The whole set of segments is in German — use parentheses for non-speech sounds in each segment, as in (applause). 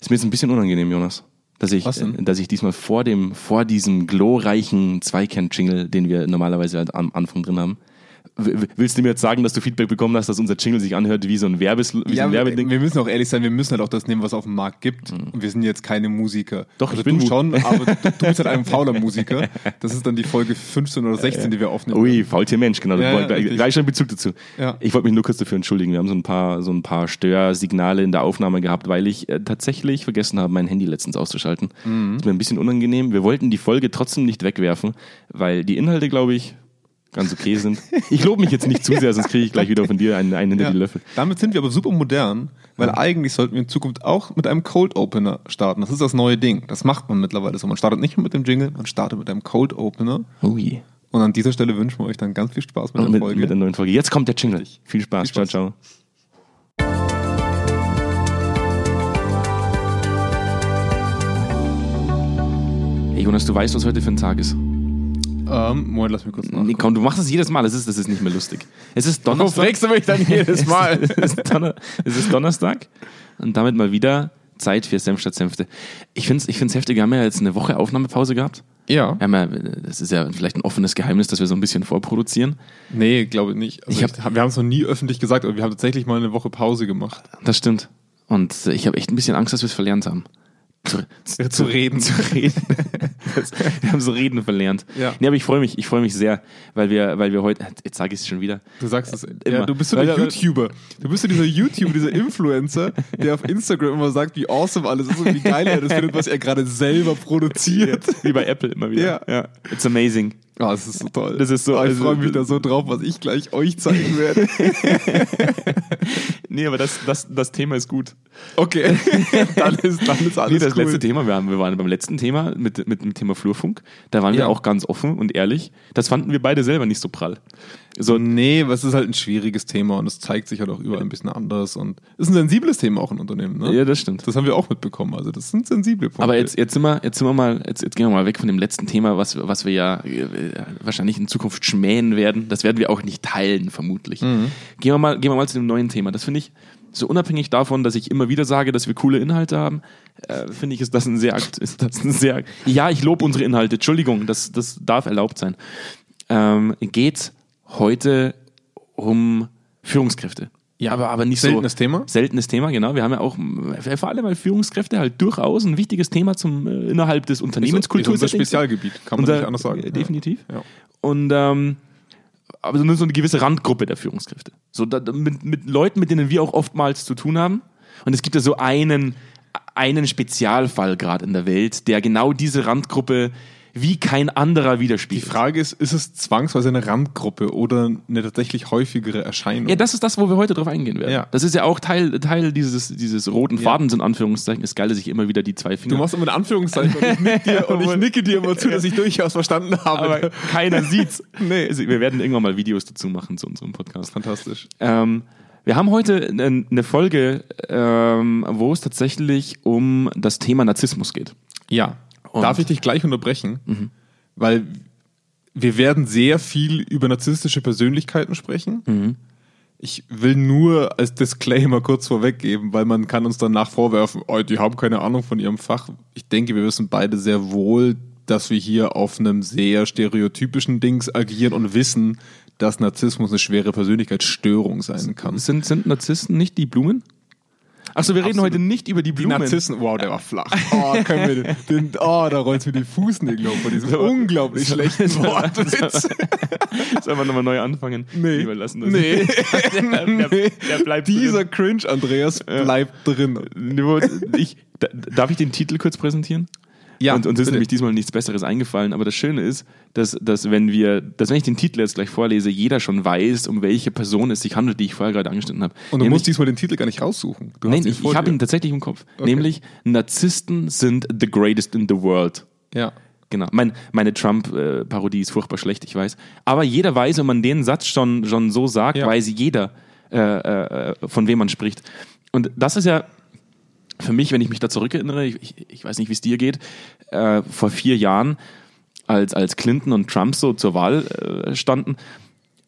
Ist mir jetzt ein bisschen unangenehm, Jonas. Dass ich, dass ich diesmal vor dem, vor diesem glorreichen Zweikern-Jingle, den wir normalerweise halt am Anfang drin haben, willst du mir jetzt sagen, dass du Feedback bekommen hast, dass unser Jingle sich anhört wie so ein, Werbes, wie so Ja, ein wir, Werbeding? wir müssen auch ehrlich sein, wir müssen halt auch das nehmen, was auf dem Markt gibt. Und wir sind jetzt keine Musiker. Doch, also ich bin du schon, (laughs) aber du, du bist halt ein fauler Musiker. Das ist dann die Folge 15 oder 16, die wir aufnehmen. Ui, Faultier Mensch, genau. Ja, gleich, gleich schon Bezug dazu. Ich wollte mich nur kurz dafür entschuldigen. Wir haben so ein paar, so ein paar Störsignale in der Aufnahme gehabt, weil ich äh, tatsächlich vergessen habe, mein Handy letztens auszuschalten. Mhm. Ist mir ein bisschen unangenehm. Wir wollten die Folge trotzdem nicht wegwerfen, weil die Inhalte, glaube ich, ganz okay sind. (laughs) Ich lobe mich jetzt nicht zu sehr, sonst kriege ich gleich wieder von dir einen, einen hinter Ja. die Löffel. Damit sind wir aber super modern, weil eigentlich sollten wir in Zukunft auch mit einem Cold Opener starten. Das ist das neue Ding. Das macht man mittlerweile so. Man startet nicht mehr mit dem Jingle, man startet mit einem Cold Opener. Ui. Und an dieser Stelle wünschen wir euch dann ganz viel Spaß mit der Mit, Folge. mit der neuen Folge. Jetzt kommt der Jingle. Viel Spaß. Viel Spaß. Ciao, ciao. Hey Jonas, du weißt, was heute für ein Tag ist. Ähm, Moment, lass mich kurz nach. Nee, komm, du machst das jedes Mal. Das ist, das ist nicht mehr lustig. Es ist Donnerstag. fragst du mich dann jedes (laughs) Mal? (laughs) es, ist Donner es ist Donnerstag und damit mal wieder Zeit für Senf statt Senfte. Ich finde es ich find's heftig. Wir haben ja jetzt eine Woche Aufnahmepause gehabt. Ja. Wir haben ja, das ist ja vielleicht ein offenes Geheimnis, dass wir so ein bisschen vorproduzieren. Nee, glaube ich nicht. Also Ich hab- ich wir haben es noch nie öffentlich gesagt, aber wir haben tatsächlich mal eine Woche Pause gemacht. Das stimmt. Und äh, ich habe echt ein bisschen Angst, dass wir es verlernt haben. Zu, (laughs) Zu reden. Zu reden. (laughs) Wir haben so Reden verlernt. Ja. Nee, aber ich freue mich, ich freue mich sehr, weil wir, weil wir heute, jetzt sage ich es schon wieder. Du sagst es. Immer. Ja, du bist so der YouTuber. Du bist so dieser YouTuber, dieser (laughs) Influencer, der auf Instagram immer sagt, wie awesome alles ist und wie geil er das findet, was er gerade selber produziert. Wie bei Apple immer wieder. Ja. It's amazing. Ah, das ist so toll. Das ist so- Ah, ich also- freue mich da so drauf, was ich gleich euch zeigen werde. (laughs) Nee, aber das, das, das Thema ist gut. Okay. (laughs) dann ist, dann ist alles Nee, das cool. letzte Thema, wir, haben, wir waren beim letzten Thema mit, mit dem Thema Flurfunk. Da waren Ja. wir auch ganz offen und ehrlich. Das fanden wir beide selber nicht so prall. So, Nee, es ist halt ein schwieriges Thema und es zeigt sich halt auch überall ein bisschen anders und es ist ein sensibles Thema auch in Unternehmen. Ne? ja, das stimmt. Das haben wir auch mitbekommen. Also das sind sensible Punkte. Aber jetzt, jetzt sind wir, jetzt sind wir mal, jetzt, jetzt gehen wir mal weg von dem letzten Thema, was, was wir ja äh, wahrscheinlich in Zukunft schmähen werden. Das werden wir auch nicht teilen, vermutlich. Gehen wir mal, gehen wir mal zu dem neuen Thema. Das finde ich, so unabhängig davon, dass ich immer wieder sage, dass wir coole Inhalte haben, äh, finde ich, ist das ein sehr, ist das ein sehr, ja, ich lobe unsere Inhalte. Entschuldigung, das, das darf erlaubt sein. Ähm, geht heute um Führungskräfte. Ja, aber, aber nicht Seltenes so. Thema? Seltenes Thema, genau. Wir haben ja auch äh, vor allem mal Führungskräfte halt durchaus ein wichtiges Thema zum äh, innerhalb des ist, ist Unternehmenskulturs. unser Spezialgebiet, kann man Unser- nicht anders sagen. äh, Definitiv. Ja. Und ähm, aber so nur so eine gewisse Randgruppe der Führungskräfte. So da- mit, mit Leuten, mit denen wir auch oftmals zu tun haben. Und es gibt ja so einen, einen Spezialfall gerade in der Welt, der genau diese Randgruppe wie kein anderer Die widerspiegelt. Frage ist, ist es zwangsweise eine Randgruppe oder eine tatsächlich häufigere Erscheinung? Ja, das ist das, wo wir heute drauf eingehen werden. Ja. Das ist ja auch Teil, Teil dieses, dieses roten Fadens in Anführungszeichen. Ist geil, dass ich immer wieder die zwei Finger. du machst immer ein Anführungszeichen und ich, nick dir, (laughs) und ich nicke dir immer zu, dass ich durchaus verstanden habe. aber keiner sieht's. (laughs) Nee. Also, wir werden irgendwann mal Videos dazu machen zu unserem Podcast. Fantastisch. Ähm, wir haben heute eine eine Folge, ähm, wo es tatsächlich um das Thema Narzissmus geht. Ja. Und- Darf ich dich gleich unterbrechen? Weil wir werden sehr viel über narzisstische Persönlichkeiten sprechen. Ich will nur als Disclaimer kurz vorweggeben, weil man kann uns danach vorwerfen, oh, die haben keine Ahnung von ihrem Fach. Ich denke, wir wissen beide sehr wohl, dass wir hier auf einem sehr stereotypischen Dings agieren und wissen, dass Narzissmus eine schwere Persönlichkeitsstörung sein kann. Sind, sind Narzissten nicht die Blumen? Achso, wir reden Absolut. heute nicht über die Die Blumen. Narzissen, wow, der war flach. (laughs) Oh, können wir den, oh da rollt mir die Fußnägel hoch von diesem (laughs) unglaublich schlechten Wortwitz. (laughs) Sollen wir nochmal neu anfangen? Nee. Lieber lassen das. Nee. der, der, der bleibt Dieser drin. Cringe, Andreas, bleibt drin. Ich, da- darf ich den Titel kurz präsentieren? Ja, und uns ist bitte. nämlich diesmal nichts Besseres eingefallen. Aber das Schöne ist, dass, dass wenn wir, dass wenn ich den Titel jetzt gleich vorlese, jeder schon weiß, um welche Person es sich handelt, die ich vorher gerade angeschnitten habe. Und du Nämlich- musst diesmal den Titel gar nicht raussuchen. Du Nein, ich, ich habe ihn tatsächlich im Kopf. Nämlich Narzissten sind the greatest in the world. Ja. Genau. Mein, meine Trump-Parodie ist furchtbar schlecht, ich weiß. Aber jeder weiß, wenn man den Satz schon, schon so sagt, Ja. weiß jeder, äh, äh, von wem man spricht. Und das ist ja für mich, wenn ich mich da zurückerinnere, ich, ich, weiß nicht, wie es dir geht, äh, vor vier Jahren, als, als Clinton und Trump so zur Wahl äh, standen,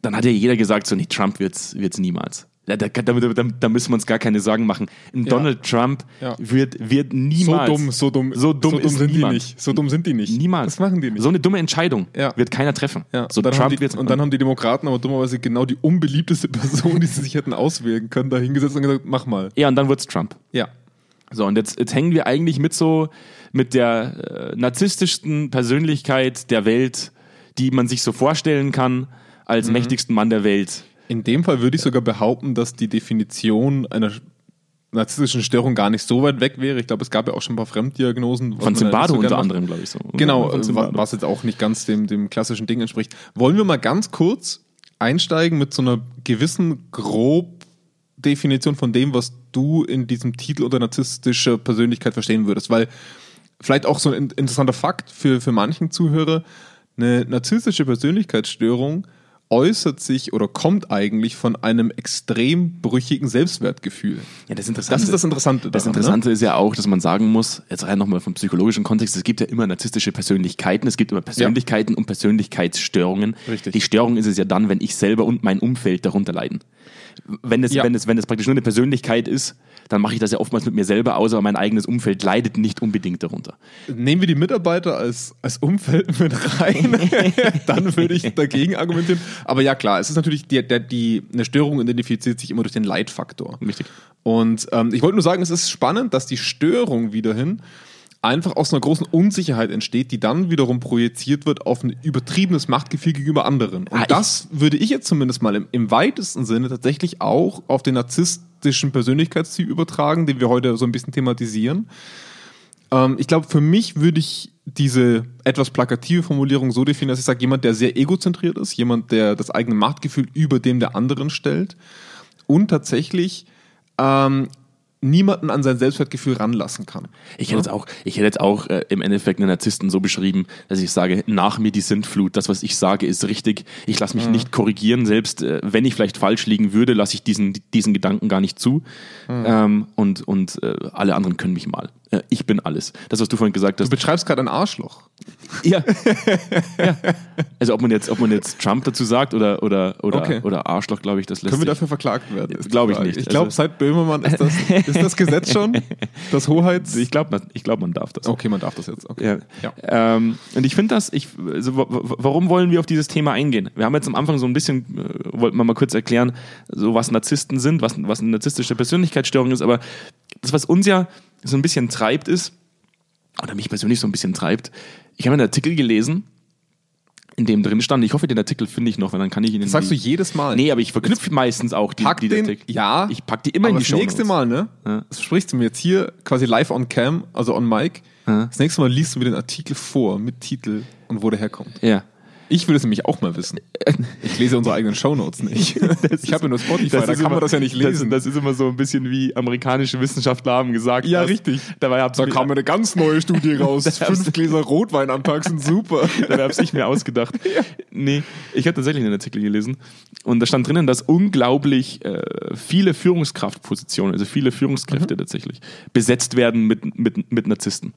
dann hat ja jeder gesagt, so, nee, Trump wird's, wird's niemals. Da, da, da, da, müssen wir uns gar keine Sorgen machen. Ja. Donald Trump Ja. wird, wird niemals. so dumm, so dumm, so dumm, ist sind niemand. die nicht. So dumm sind die nicht. Niemals. Das machen die nicht. So eine dumme Entscheidung Ja. wird keiner treffen. So und, dann haben Trump die, wird und dann haben die Demokraten aber dummerweise genau die unbeliebteste (laughs) Person, die sie sich hätten auswählen können, da hingesetzt und gesagt, mach mal. Ja, und dann wird's Trump. Ja. So, und jetzt, jetzt hängen wir eigentlich mit so, mit der äh, narzisstischsten Persönlichkeit der Welt, die man sich so vorstellen kann, als Mhm. mächtigsten Mann der Welt. In dem Fall würde ich sogar behaupten, dass die Definition einer narzisstischen Störung gar nicht so weit weg wäre. Ich glaube, es gab ja auch schon ein paar Fremddiagnosen. Von Zimbardo so unter anderem, glaube ich so. Genau, äh, was jetzt auch nicht ganz dem, dem klassischen Ding entspricht. Wollen wir mal ganz kurz einsteigen mit so einer gewissen Grobdefinition von dem, was du in diesem Titel unter narzisstischer Persönlichkeit verstehen würdest? Weil vielleicht auch so ein in- interessanter Fakt für, für manchen Zuhörer, eine narzisstische Persönlichkeitsstörung äußert sich oder kommt eigentlich von einem extrem brüchigen Selbstwertgefühl. Ja, das Interessante, Das ist das Interessante Das daran, Interessante ist ja auch, dass man sagen muss, jetzt rein nochmal vom psychologischen Kontext, es gibt ja immer narzisstische Persönlichkeiten, es gibt immer Persönlichkeiten und Persönlichkeitsstörungen. Richtig. Die Störung ist es ja dann, wenn ich selber und mein Umfeld darunter leiden. Wenn es, Ja. wenn es, wenn es praktisch nur eine Persönlichkeit ist, dann mache ich das ja oftmals mit mir selber aus, aber mein eigenes Umfeld leidet nicht unbedingt darunter. Nehmen wir die Mitarbeiter als, als Umfeld mit rein, (laughs) dann würde ich dagegen argumentieren. Aber ja, klar, es ist natürlich, die, der, die, eine Störung identifiziert sich immer durch den Leitfaktor. Richtig. Und ähm, ich wollte nur sagen, es ist spannend, dass die Störung wiederhin einfach aus einer großen Unsicherheit entsteht, die dann wiederum projiziert wird auf ein übertriebenes Machtgefühl gegenüber anderen. Und Ah, das würde ich jetzt zumindest mal im, im weitesten Sinne tatsächlich auch auf den narzisstischen Persönlichkeitstyp übertragen, den wir heute so ein bisschen thematisieren. Ähm, ich glaube, für mich würde ich diese etwas plakative Formulierung so definieren, dass ich sage, jemand, der sehr egozentriert ist, jemand, der das eigene Machtgefühl über dem der anderen stellt und tatsächlich ähm, niemanden an sein Selbstwertgefühl ranlassen kann. Ich hätte jetzt auch, ich hätte jetzt auch äh, im Endeffekt einen Narzissten so beschrieben, dass ich sage, nach mir die Sintflut, das, was ich sage, ist richtig. Ich lasse mich nicht korrigieren, selbst äh, wenn ich vielleicht falsch liegen würde, lasse ich diesen, diesen Gedanken gar nicht zu. Ähm, und und äh, alle anderen können mich mal. Äh, ich bin alles. Das, was du vorhin gesagt Du hast. beschreibst gerade ein Arschloch. Ja. ja. Also ob man jetzt, ob man jetzt Trump dazu sagt oder, oder, oder, Okay. oder Arschloch, glaube ich, das lässt Können wir dafür verklagt werden? Glaube ich nicht. Ich glaube, Also- seit Böhmermann ist das, (laughs) ist das Gesetz schon, das Hoheits... Ich glaube, ich glaub, man darf das. Okay, man darf das jetzt. Okay. Ja. Ja. Ähm, und ich finde das, ich, also, wa- wa- warum wollen wir auf dieses Thema eingehen? Wir haben jetzt am Anfang so ein bisschen, äh, wollten wir mal kurz erklären, so was Narzissten sind, was, was eine narzisstische Persönlichkeitsstörung ist, aber das, was uns ja so ein bisschen treibt, ist, oder mich persönlich so ein bisschen treibt, ich habe einen Artikel gelesen, in dem drin stand, ich hoffe, den Artikel finde ich noch, weil dann kann ich ihn in Das sagst du jedes Mal. Nee, aber ich verknüpfe meistens auch die, Pack die den, Artikel. ja, Ich pack die immer in die das Show. nächste Mal, ne? Ja. Das sprichst du mir jetzt hier quasi live on cam, also on mic. Ja. Das nächste Mal liest du mir den Artikel vor mit Titel und wo der herkommt. Ja. Ich will es nämlich auch mal wissen. Ich lese unsere eigenen Shownotes nicht. (laughs) ich habe ja nur Spotify, da kann immer- man das ja nicht lesen. Das, das ist immer so ein bisschen wie amerikanische Wissenschaftler haben gesagt. Ja, dass- richtig. Dabei hab's da kam eine ganz neue Studie (laughs) raus. Fünf Gläser Rotwein am Tag sind super. (laughs) Dabei habe ich mir ausgedacht. Nee, ich habe tatsächlich einen Artikel gelesen und da stand drinnen, dass unglaublich äh, viele Führungskraftpositionen, also viele Mhm. Führungskräfte tatsächlich, besetzt werden mit, mit, mit Narzissten.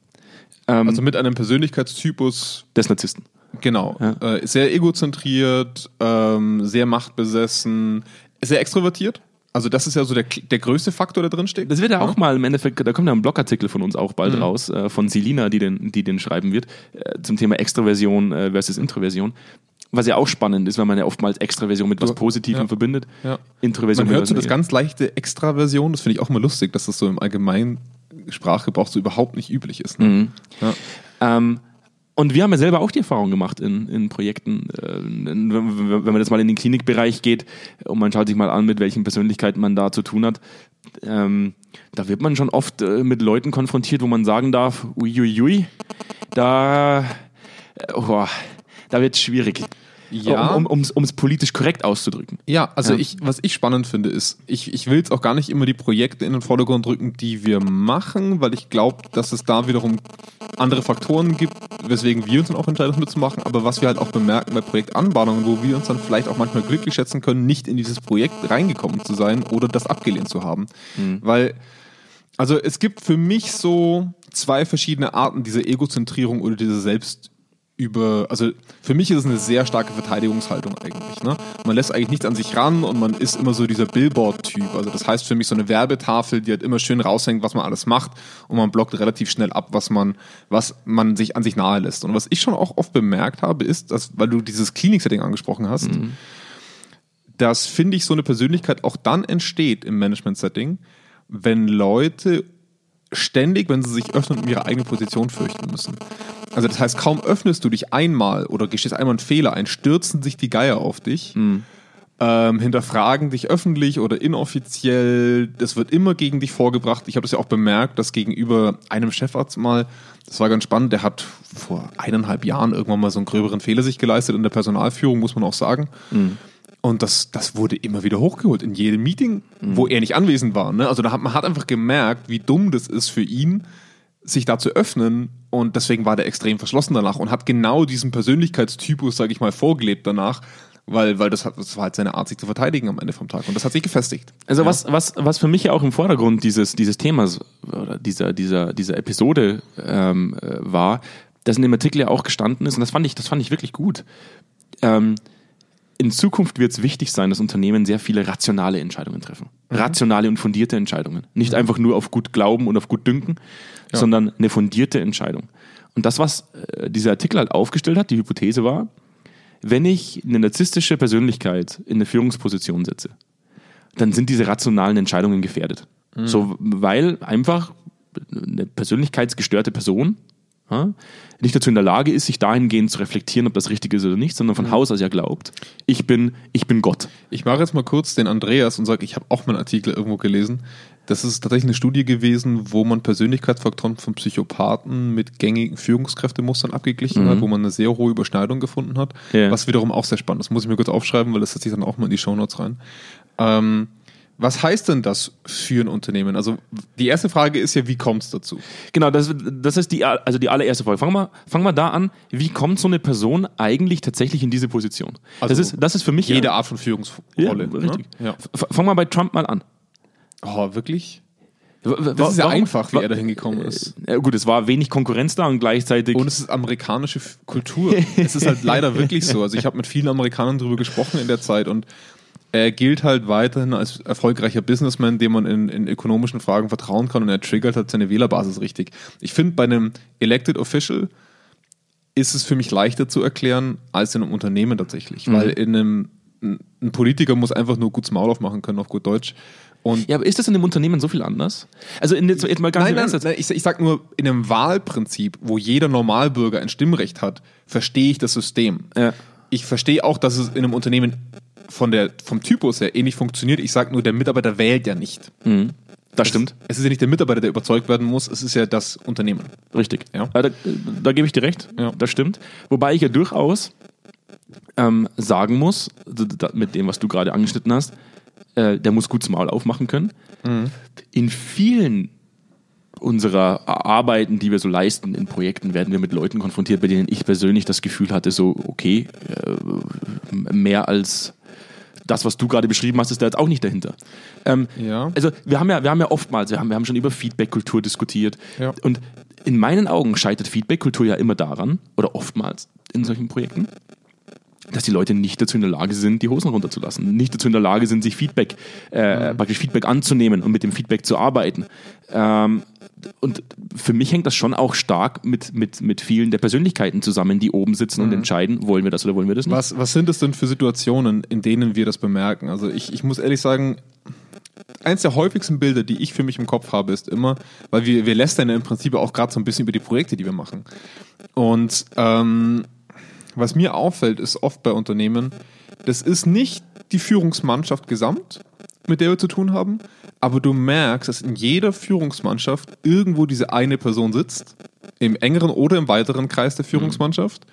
Ähm, Also mit einem Persönlichkeitstypus, des Narzissten. Genau, äh, sehr egozentriert, ähm, sehr machtbesessen, sehr extrovertiert. Also das ist ja so der, der größte Faktor, der drin steht. Das wird ja auch mal im Endeffekt, da kommt ja ein Blogartikel von uns auch Mhm. bald raus, äh, von Selina, die den, die den schreiben wird, äh, zum Thema Extraversion äh, versus Introversion. Was ja auch spannend ist, weil man ja oftmals Extraversion mit was Positivem ja. verbindet. Ja. Introversion Man hört so das ganz leichte Extraversion, das finde ich auch mal lustig, dass das so im allgemeinen Sprachgebrauch so überhaupt nicht üblich ist. Mhm. Ne? Ja. Ähm, und wir haben ja selber auch die Erfahrung gemacht in, in Projekten, äh, wenn, man jetzt mal in den Klinikbereich geht und man schaut sich mal an, mit welchen Persönlichkeiten man da zu tun hat. Ähm, da wird man schon oft äh, mit Leuten konfrontiert, wo man sagen darf, uiuiui, da, oh, da wird schwierig. Ja. Um es um, politisch korrekt auszudrücken. Ja, also Ja. Ich, was ich spannend finde, ist, ich, ich will jetzt auch gar nicht immer die Projekte in den Vordergrund drücken, die wir machen, weil ich glaube, dass es da wiederum andere Faktoren gibt, weswegen wir uns dann auch entscheiden, das mitzumachen, aber was wir halt auch bemerken bei Projektanbahnungen, wo wir uns dann vielleicht auch manchmal glücklich schätzen können, nicht in dieses Projekt reingekommen zu sein oder das abgelehnt zu haben. Weil, also es gibt für mich so zwei verschiedene Arten dieser Egozentrierung oder dieser Selbst über, also für mich ist es eine sehr starke Verteidigungshaltung eigentlich. Ne? Man lässt eigentlich nichts an sich ran und man ist immer so dieser Billboard-Typ. Also das heißt für mich so eine Werbetafel, die halt immer schön raushängt, was man alles macht und man blockt relativ schnell ab, was man, was man sich an sich nahe lässt. Und was ich schon auch oft bemerkt habe, ist, dass, weil du dieses Klinik-Setting angesprochen hast, mhm. dass, finde ich, so eine Persönlichkeit auch dann entsteht im Management-Setting, wenn Leute ständig, wenn sie sich öffnen, um ihre eigene Position fürchten müssen. Also das heißt, kaum öffnest du dich einmal oder gestehst einmal einen Fehler ein, stürzen sich die Geier auf dich, mhm. ähm, hinterfragen dich öffentlich oder inoffiziell. Das wird immer gegen dich vorgebracht. Ich habe das ja auch bemerkt, dass gegenüber einem Chefarzt mal, das war ganz spannend, der hat vor eineinhalb Jahren irgendwann mal so einen gröberen Fehler sich geleistet in der Personalführung, muss man auch sagen. Mhm. Und das, das wurde immer wieder hochgeholt in jedem Meeting, mhm. wo er nicht anwesend war. Ne? Also da hat, man hat einfach gemerkt, wie dumm das ist für ihn, sich da zu öffnen. Und deswegen war der extrem verschlossen danach und hat genau diesen Persönlichkeitstypus, sage ich mal, vorgelebt danach, weil, weil das, hat, das war halt seine Art, sich zu verteidigen am Ende vom Tag. Und das hat sich gefestigt. Also ja. was, was, was für mich ja auch im Vordergrund dieses, dieses Themas oder dieser, dieser, dieser Episode ähm, äh, war, dass in dem Artikel ja auch gestanden ist, und das fand ich, das fand ich wirklich gut. Ähm, in Zukunft wird es wichtig sein, dass Unternehmen sehr viele rationale Entscheidungen treffen. Mhm. Rationale und fundierte Entscheidungen. Nicht mhm. einfach nur auf gut Glauben und auf gut Dünken, ja. sondern eine fundierte Entscheidung. Und das, was äh, dieser Artikel halt aufgestellt hat, die Hypothese war, wenn ich eine narzisstische Persönlichkeit in eine Führungsposition setze, dann sind diese rationalen Entscheidungen gefährdet. Mhm. So, weil einfach eine persönlichkeitsgestörte Person nicht dazu in der Lage ist, sich dahingehend zu reflektieren, ob das richtig ist oder nicht, sondern von mhm. Haus aus ja glaubt, ich bin, ich bin Gott. Ich mache jetzt mal kurz den Andreas und sage, ich habe auch mal einen Artikel irgendwo gelesen. Das ist tatsächlich eine Studie gewesen, wo man Persönlichkeitsfaktoren von Psychopathen mit gängigen Führungskräftemustern abgeglichen mhm. hat, wo man eine sehr hohe Überschneidung gefunden hat, ja. was wiederum auch sehr spannend ist. Das muss ich mir kurz aufschreiben, weil das setze ich dann auch mal in die Shownotes rein. Ähm, was heißt denn das für ein Unternehmen? Also die erste Frage ist ja, wie kommt es dazu? Genau, das, das ist die, also die allererste Frage. Fangen wir, fangen wir da an, wie kommt so eine Person eigentlich tatsächlich in diese Position? Also das, ist, das ist für mich... Jede Art von Führungsrolle. Ja, ne? richtig. Ja. Fangen wir bei Trump mal an. Oh, wirklich? Das ist ja Warum? einfach, wie er da hingekommen ist. Ja, gut, es war wenig Konkurrenz da und gleichzeitig. Und es ist amerikanische Kultur. es ist halt (laughs) leider wirklich so. Also ich habe mit vielen Amerikanern darüber gesprochen in der Zeit und er gilt halt weiterhin als erfolgreicher Businessman, dem man in, in ökonomischen Fragen vertrauen kann und er triggert halt seine Wählerbasis richtig. Ich finde, bei einem Elected Official ist es für mich leichter zu erklären als in einem Unternehmen tatsächlich, mhm. weil in einem ein Politiker muss einfach nur gut Maul aufmachen können, auf gut Deutsch. Und ja, aber ist das in einem Unternehmen so viel anders? Also in, jetzt mal ganz nein, nein, nein, ich, ich sag nur, in einem Wahlprinzip, wo jeder Normalbürger ein Stimmrecht hat, verstehe ich das System. Ja. Ich verstehe auch, dass es in einem Unternehmen von der, vom Typus her ähnlich funktioniert. Ich sage nur, der Mitarbeiter wählt ja nicht. Mhm. Das es, stimmt. Es ist ja nicht der Mitarbeiter, der überzeugt werden muss, es ist ja das Unternehmen. Richtig. Ja. Da, da gebe ich dir recht, ja. das stimmt. Wobei ich ja durchaus ähm, sagen muss, mit dem, was du gerade angeschnitten hast, äh, der muss gut zum Maul aufmachen können. Mhm. In vielen unserer Arbeiten, die wir so leisten in Projekten, werden wir mit Leuten konfrontiert, bei denen ich persönlich das Gefühl hatte, so, okay, äh, mehr als das, was du gerade beschrieben hast, ist da jetzt auch nicht dahinter. Ähm, ja. Also wir haben ja, wir haben ja oftmals, wir haben, wir haben schon über Feedback-Kultur diskutiert. Ja. Und in meinen Augen scheitert Feedback-Kultur ja immer daran, oder oftmals in solchen Projekten, dass die Leute nicht dazu in der Lage sind, die Hosen runterzulassen, nicht dazu in der Lage sind, sich Feedback, äh, mhm. praktisch Feedback anzunehmen und mit dem Feedback zu arbeiten. Ähm, und für mich hängt das schon auch stark mit, mit, mit vielen der Persönlichkeiten zusammen, die oben sitzen mhm. und entscheiden, wollen wir das oder wollen wir das nicht. Was, was sind es denn für Situationen, in denen wir das bemerken? Also ich, ich muss ehrlich sagen, eins der häufigsten Bilder, die ich für mich im Kopf habe, ist immer, weil wir, wir lästern ja im Prinzip auch gerade so ein bisschen über die Projekte, die wir machen. Und ähm, was mir auffällt, ist oft bei Unternehmen, das ist nicht die Führungsmannschaft gesamt, mit der wir zu tun haben, aber du merkst, dass in jeder Führungsmannschaft irgendwo diese eine Person sitzt, im engeren oder im weiteren Kreis der Führungsmannschaft,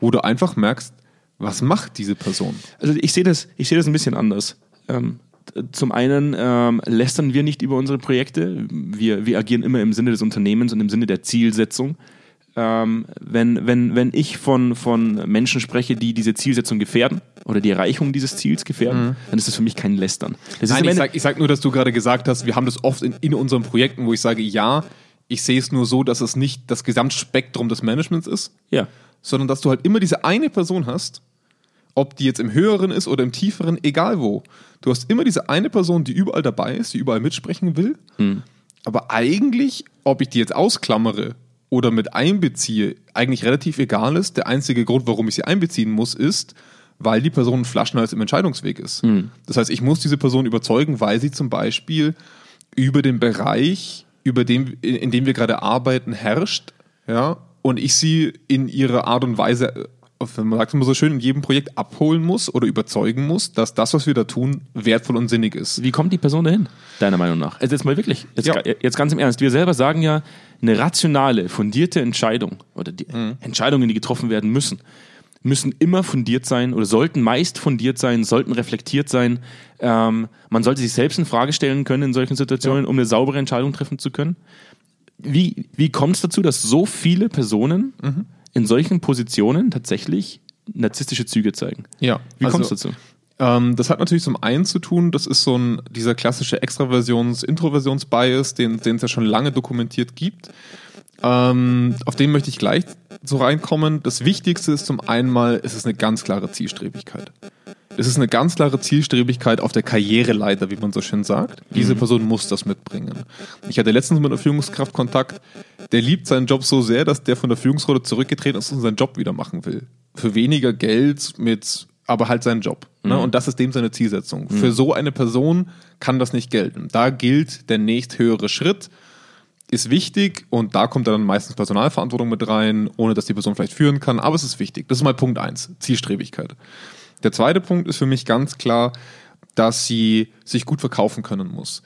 wo du einfach merkst, was macht diese Person? Also ich sehe das, ich sehe das ein bisschen anders. Ähm, zum einen ähm, lästern wir nicht über unsere Projekte. Wir, wir agieren immer im Sinne des Unternehmens und im Sinne der Zielsetzung ähm, wenn, wenn, wenn ich von, von Menschen spreche, die diese Zielsetzung gefährden oder die Erreichung dieses Ziels gefährden, mhm. dann ist das für mich kein Lästern. Das Nein, ich sage sag nur, dass du gerade gesagt hast, wir haben das oft in, in unseren Projekten, wo ich sage, ja, ich sehe es nur so, dass es nicht das Gesamtspektrum des Managements ist. Ja sondern dass du halt immer diese eine Person hast, ob die jetzt im höheren ist oder im tieferen, egal wo. Du hast immer diese eine Person, die überall dabei ist, die überall mitsprechen will. Hm. Aber eigentlich, ob ich die jetzt ausklammere oder mit einbeziehe, eigentlich relativ egal ist. Der einzige Grund, warum ich sie einbeziehen muss, ist, weil die Person ein Flaschenhals im Entscheidungsweg ist. Hm. Das heißt, ich muss diese Person überzeugen, weil sie zum Beispiel über den Bereich, über den, in, in dem wir gerade arbeiten, herrscht, ja, und ich sie in ihrer Art und Weise, man sagt immer so schön, in jedem Projekt abholen muss oder überzeugen muss, dass das, was wir da tun, wertvoll und sinnig ist. Wie kommt die Person dahin, deiner Meinung nach? Also jetzt mal wirklich, jetzt, Ja. jetzt ganz im Ernst. Wir selber sagen ja, eine rationale, fundierte Entscheidung oder die Entscheidungen, die getroffen werden müssen, müssen immer fundiert sein oder sollten meist fundiert sein, sollten reflektiert sein. Ähm, man sollte sich selbst in Frage stellen können in solchen Situationen, um eine saubere Entscheidung treffen zu können. Wie, wie kommt es dazu, dass so viele Personen in solchen Positionen tatsächlich narzisstische Züge zeigen? Ja, Wie also- kommt es dazu? Ähm, das hat natürlich zum einen zu tun, das ist so ein, dieser klassische Extraversions-Introversions-Bias, den den es ja schon lange dokumentiert gibt. Ähm, auf den möchte ich gleich so reinkommen. Das Wichtigste ist zum einen mal, es ist eine ganz klare Zielstrebigkeit. Es ist eine ganz klare Zielstrebigkeit auf der Karriereleiter, wie man so schön sagt. Diese Person muss das mitbringen. Ich hatte letztens mit einer Führungskraft Kontakt, der liebt seinen Job so sehr, dass der von der Führungsrolle zurückgetreten ist und seinen Job wieder machen will. Für weniger Geld, mit, aber halt seinen Job. Ne? Und das ist dem seine Zielsetzung. Für so eine Person kann das nicht gelten. Da gilt der nächsthöhere Schritt, ist wichtig und da kommt dann meistens Personalverantwortung mit rein, ohne dass die Person vielleicht führen kann, aber es ist wichtig. Das ist mal Punkt eins, Zielstrebigkeit. Der zweite Punkt ist für mich ganz klar, dass sie sich gut verkaufen können muss.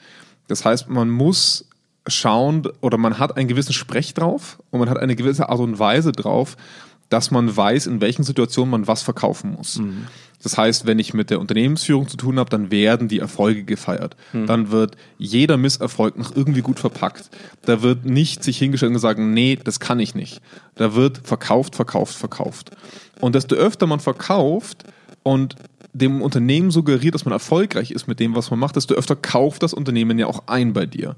Das heißt, man muss schauen oder man hat einen gewissen Sprech drauf und man hat eine gewisse Art und Weise drauf, dass man weiß, in welchen Situationen man was verkaufen muss. Das heißt, wenn ich mit der Unternehmensführung zu tun habe, dann werden die Erfolge gefeiert. Dann wird jeder Misserfolg noch irgendwie gut verpackt. Da wird nicht sich hingestellt und gesagt, nee, das kann ich nicht. Da wird verkauft, verkauft, verkauft. Und desto öfter man verkauft und dem Unternehmen suggeriert, dass man erfolgreich ist mit dem, was man macht, desto öfter kauft das Unternehmen ja auch ein bei dir.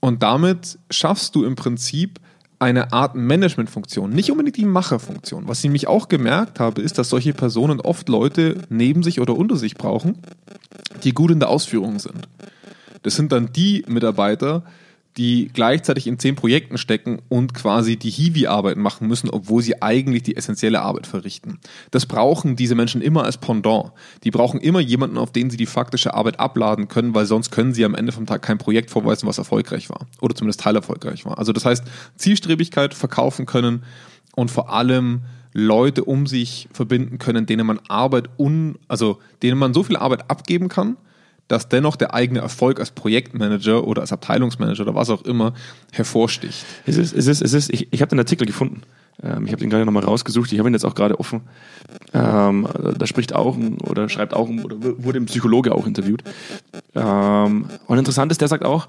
Und damit schaffst du im Prinzip eine Art Managementfunktion, nicht unbedingt die Macherfunktion. Was ich nämlich auch gemerkt habe, ist, dass solche Personen oft Leute neben sich oder unter sich brauchen, die gut in der Ausführung sind. Das sind dann die Mitarbeiter, gleichzeitig in zehn Projekten stecken und quasi die Hiwi-Arbeit machen müssen, obwohl sie eigentlich die essentielle Arbeit verrichten. Das brauchen diese Menschen immer als Pendant. Die brauchen immer jemanden, auf den sie die faktische Arbeit abladen können, weil sonst können sie am Ende vom Tag kein Projekt vorweisen, was erfolgreich war. Oder zumindest teilerfolgreich war. Also das heißt, Zielstrebigkeit verkaufen können und vor allem Leute um sich verbinden können, denen man Arbeit un, also denen man so viel Arbeit abgeben kann, dass dennoch der eigene Erfolg als Projektmanager oder als Abteilungsmanager oder was auch immer hervorsticht. Es ist, es ist, es ist, ich, ich habe den Artikel gefunden. Ähm, ich habe den gerade nochmal rausgesucht. Ich habe ihn jetzt auch gerade offen. Ähm, da spricht auch ein, oder schreibt auch ein, oder wurde ein Psychologe auch interviewt. Ähm, und interessant ist, der sagt auch,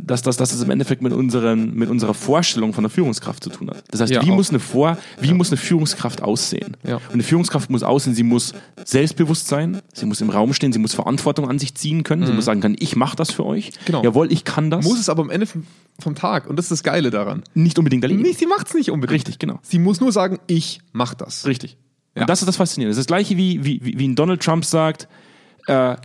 dass das, dass das im Endeffekt mit, unseren, mit unserer Vorstellung von der Führungskraft zu tun hat. Das heißt, Ja, wie, auch. muss eine, Vor, wie muss eine Führungskraft aussehen? Ja. Und eine Führungskraft muss aussehen, sie muss selbstbewusst sein, sie muss im Raum stehen, sie muss Verantwortung an sich ziehen können, sie muss sagen können, ich mache das für euch. Mhm. Genau. Jawohl, ich kann das. Muss es aber am Ende vom, Tag, und das ist das Geile daran. nicht unbedingt erledigen. Nee, sie macht es nicht unbedingt. Richtig, genau. Sie muss nur sagen, ich mach das. Richtig. Ja. Und das ist das Faszinierende. Das ist das gleiche wie, wie, wie ein Donald Trump sagt, äh, Wir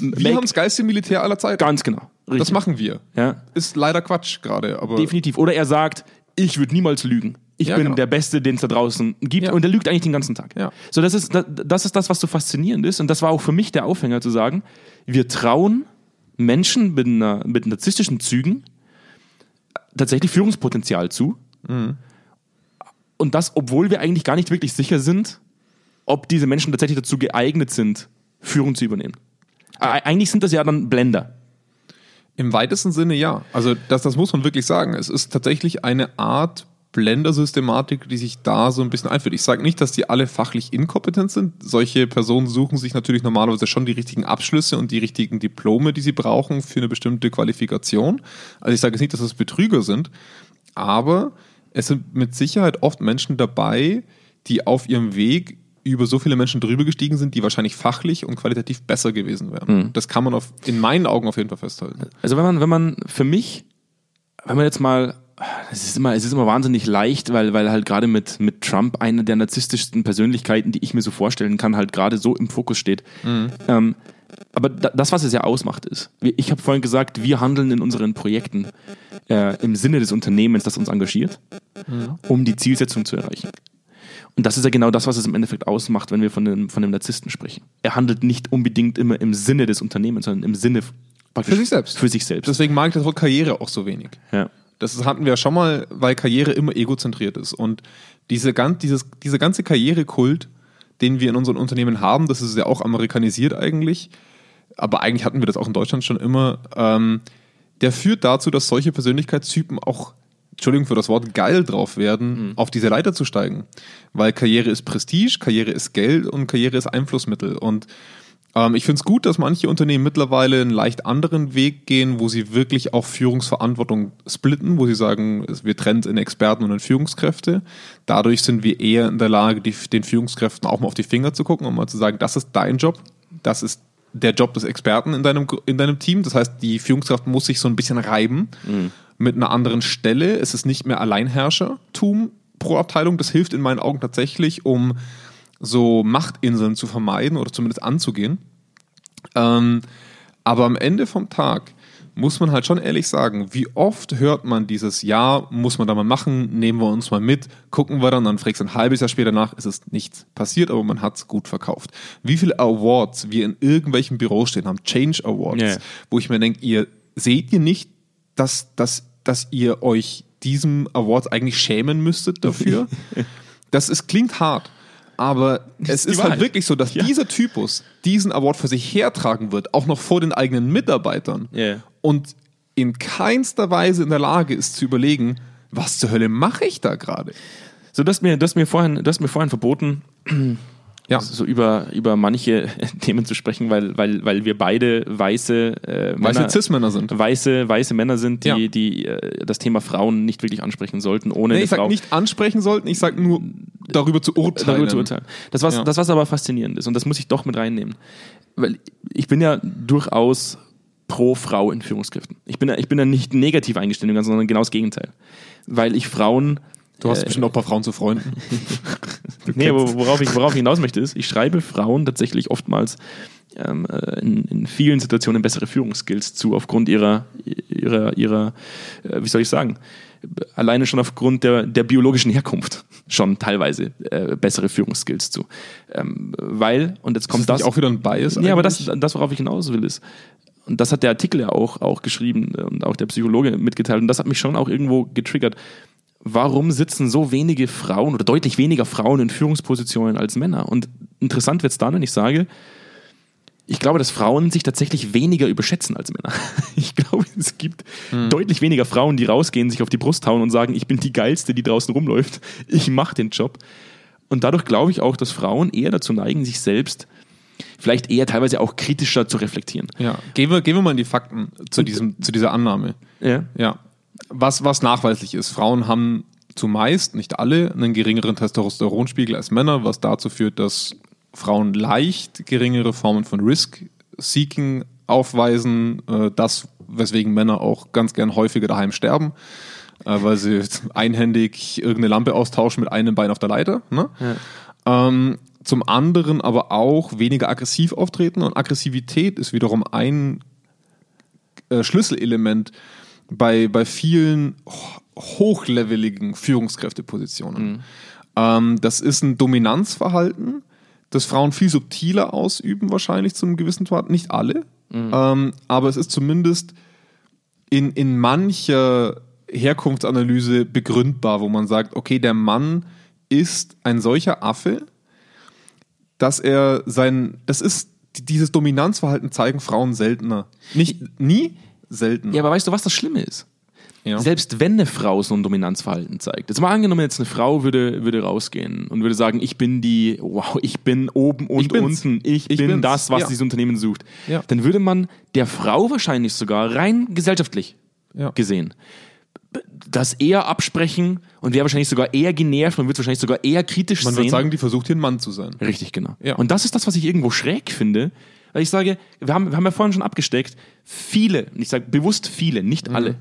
make- haben das geilste Militär aller Zeiten. ganz genau. Richtig. Das machen wir. ja, Ist leider Quatsch gerade, aber definitiv. Oder er sagt, ich würde niemals lügen. Ich Ja, bin genau. der Beste, den es da draußen gibt. Ja. Und er lügt eigentlich den ganzen Tag. Ja. So, das ist, das, das ist das, was so faszinierend ist. Und das war auch für mich der Aufhänger zu sagen, wir trauen Menschen mit, einer, mit narzisstischen Zügen tatsächlich Führungspotenzial zu. Mhm. Und das, obwohl wir eigentlich gar nicht wirklich sicher sind, ob diese Menschen tatsächlich dazu geeignet sind, Führung zu übernehmen. Äh, Eigentlich sind das ja dann Blender. Im weitesten Sinne ja. Also das, das muss man wirklich sagen. Es ist tatsächlich eine Art Blender-Systematik, die sich da so ein bisschen einführt. Ich sage nicht, dass die alle fachlich inkompetent sind. Solche Personen suchen sich natürlich normalerweise schon die richtigen Abschlüsse und die richtigen Diplome, die sie brauchen für eine bestimmte Qualifikation. Also ich sage jetzt nicht, dass es Betrüger sind, aber es sind mit Sicherheit oft Menschen dabei, die auf ihrem Weg über so viele Menschen drüber gestiegen sind, die wahrscheinlich fachlich und qualitativ besser gewesen wären. Das kann man auf, in meinen Augen auf jeden Fall festhalten. Also wenn man, wenn man für mich, wenn man jetzt mal, es ist immer, es ist immer wahnsinnig leicht, weil, weil halt gerade mit, mit Trump eine der narzisstischsten Persönlichkeiten, die ich mir so vorstellen kann, halt gerade so im Fokus steht. Ähm, aber da, das, was es ja ausmacht, ist, ich habe vorhin gesagt, wir handeln in unseren Projekten äh, im Sinne des Unternehmens, das uns engagiert, um die Zielsetzung zu erreichen. Und das ist ja genau das, was es im Endeffekt ausmacht, wenn wir von dem, von dem Narzissten sprechen. Er handelt nicht unbedingt immer im Sinne des Unternehmens, sondern im Sinne Für sich selbst. Für sich selbst. Deswegen mag ich das Wort Karriere auch so wenig. ja. Das hatten wir ja schon mal, weil Karriere immer egozentriert ist. Und diese, gan- dieses, dieser ganze Karrierekult, den wir in unseren Unternehmen haben, das ist ja auch amerikanisiert eigentlich, aber eigentlich hatten wir das auch in Deutschland schon immer, ähm, der führt dazu, dass solche Persönlichkeitstypen auch, Entschuldigung für das Wort, geil drauf werden, auf diese Leiter zu steigen. Weil Karriere ist Prestige, Karriere ist Geld und Karriere ist Einflussmittel. Und ähm, ich finde es gut, dass manche Unternehmen mittlerweile einen leicht anderen Weg gehen, wo sie wirklich auch Führungsverantwortung splitten, wo sie sagen, wir trennen es in Experten und in Führungskräfte. Dadurch sind wir eher in der Lage, die, den Führungskräften auch mal auf die Finger zu gucken und mal zu sagen, das ist dein Job, das ist der Job des Experten in deinem, in deinem Team. Das heißt, die Führungskraft muss sich so ein bisschen reiben mit einer anderen Stelle. Es ist nicht mehr Alleinherrschertum pro Abteilung. Das hilft in meinen Augen tatsächlich, um so Machtinseln zu vermeiden oder zumindest anzugehen. Ähm, aber am Ende vom Tag muss man halt schon ehrlich sagen, wie oft hört man dieses Ja, muss man da mal machen, nehmen wir uns mal mit, gucken wir dann, dann fragst du ein halbes Jahr später nach, ist es nichts passiert, aber man hat es gut verkauft. Wie viele Awards wir in irgendwelchen Büros stehen haben, Change Awards, Ja. wo ich mir denke, ihr seht ihr nicht, dass, dass, dass ihr euch diesem Award eigentlich schämen müsstet dafür? (laughs) das ist, klingt hart. Aber es ist ist halt wirklich so, dass Ja. dieser Typus diesen Award für sich hertragen wird, auch noch vor den eigenen Mitarbeitern Ja. und in keinster Weise in der Lage ist zu überlegen, was zur Hölle mache ich da gerade? So, du hast mir, du hast mir vorhin, du hast mir vorhin verboten, Ja. so über, über manche (laughs) Themen zu sprechen, weil, weil, weil wir beide weiße äh, Weiße Männer, Cis-Männer sind. weiße, weiße Männer sind, die, Ja. die äh, das Thema Frauen nicht wirklich ansprechen sollten, ohne Nee, ich sage Frau nicht ansprechen sollten, ich sage nur darüber zu urteilen. darüber zu urteilen. Das was, Ja. das, was aber faszinierend ist, und das muss ich doch mit reinnehmen. Weil ich bin ja durchaus pro Frau in Führungskräften. Ich bin ja, ich bin ja nicht negativ eingestellt, sondern genau das Gegenteil. Weil ich Frauen Du hast Äh, bestimmt auch ein paar Frauen zu Freunden. (laughs) Nee, aber worauf ich, worauf ich hinaus möchte, ist, ich schreibe Frauen tatsächlich oftmals ähm, äh, in, in vielen Situationen bessere Führungsskills zu, aufgrund ihrer, ihrer, ihrer äh, wie soll ich sagen, alleine schon aufgrund der, der biologischen Herkunft schon teilweise äh, bessere Führungsskills zu. Ähm, weil, und jetzt kommt Ist das das. nicht auch wieder ein Bias? Ja, aber das, das, worauf ich hinaus will, ist, und das hat der Artikel ja auch, auch geschrieben äh, und auch der Psychologe mitgeteilt, und das hat mich schon auch irgendwo getriggert. Warum sitzen so wenige Frauen oder deutlich weniger Frauen in Führungspositionen als Männer? Und interessant wird es dann, wenn ich sage, ich glaube, dass Frauen sich tatsächlich weniger überschätzen als Männer. (laughs) Ich glaube, es gibt deutlich weniger Frauen, die rausgehen, sich auf die Brust hauen und sagen, ich bin die geilste, die draußen rumläuft. Ich mache den Job. Und dadurch glaube ich auch, dass Frauen eher dazu neigen, sich selbst vielleicht eher teilweise auch kritischer zu reflektieren. Ja, gehen wir, gehen wir mal in die Fakten zu, diesem, zu dieser Annahme. Ja. Ja. Was, was nachweislich ist, Frauen haben zumeist, nicht alle, einen geringeren Testosteronspiegel als Männer, was dazu führt, dass Frauen leicht geringere Formen von Risk-Seeking aufweisen, äh, das, weswegen Männer auch ganz gern häufiger daheim sterben, äh, weil sie (laughs) einhändig irgendeine Lampe austauschen mit einem Bein auf der Leiter. Ne? Ähm, zum anderen aber auch weniger aggressiv auftreten und Aggressivität ist wiederum ein äh, Schlüsselelement bei, bei vielen ho- hochleveligen Führungskräftepositionen. Ähm, das ist ein Dominanzverhalten, das Frauen viel subtiler ausüben, wahrscheinlich zu einem gewissen Grad. Nicht alle, ähm, aber es ist zumindest in, in mancher Herkunftsanalyse begründbar, wo man sagt, okay, der Mann ist ein solcher Affe, dass er sein, das ist dieses Dominanzverhalten zeigen Frauen seltener. Nicht nie, selten. Ja, aber weißt du, was das Schlimme ist? Ja. Selbst wenn eine Frau so ein Dominanzverhalten zeigt. Jetzt mal angenommen, jetzt eine Frau würde, würde rausgehen und würde sagen, ich bin die, wow, ich bin oben und Ich unten, ich, Ich bin bin's, das, was ja. dieses Unternehmen sucht. Ja. Dann würde man der Frau wahrscheinlich sogar rein gesellschaftlich gesehen das eher absprechen und wäre wahrscheinlich sogar eher genervt, man wird wahrscheinlich sogar eher kritisch Man sehen. würde sagen, die versucht hier ein Mann zu sein. Richtig, genau. Ja. Und das ist das, was ich irgendwo schräg finde, weil ich sage, wir haben, wir haben ja vorhin schon abgesteckt, viele, und ich sage bewusst viele, nicht Mhm. alle,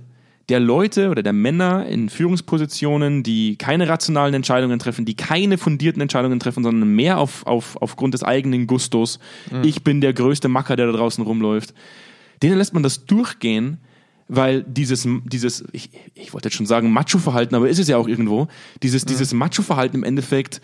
der Leute oder der Männer in Führungspositionen, die keine rationalen Entscheidungen treffen, die keine fundierten Entscheidungen treffen, sondern mehr auf, auf, aufgrund des eigenen Gustos. Mhm. Ich bin der größte Macker, der da draußen rumläuft. Denen lässt man das durchgehen, weil dieses, dieses ich, ich wollte jetzt schon sagen Macho-Verhalten, aber ist es ja auch irgendwo, dieses, mhm. dieses Macho-Verhalten im Endeffekt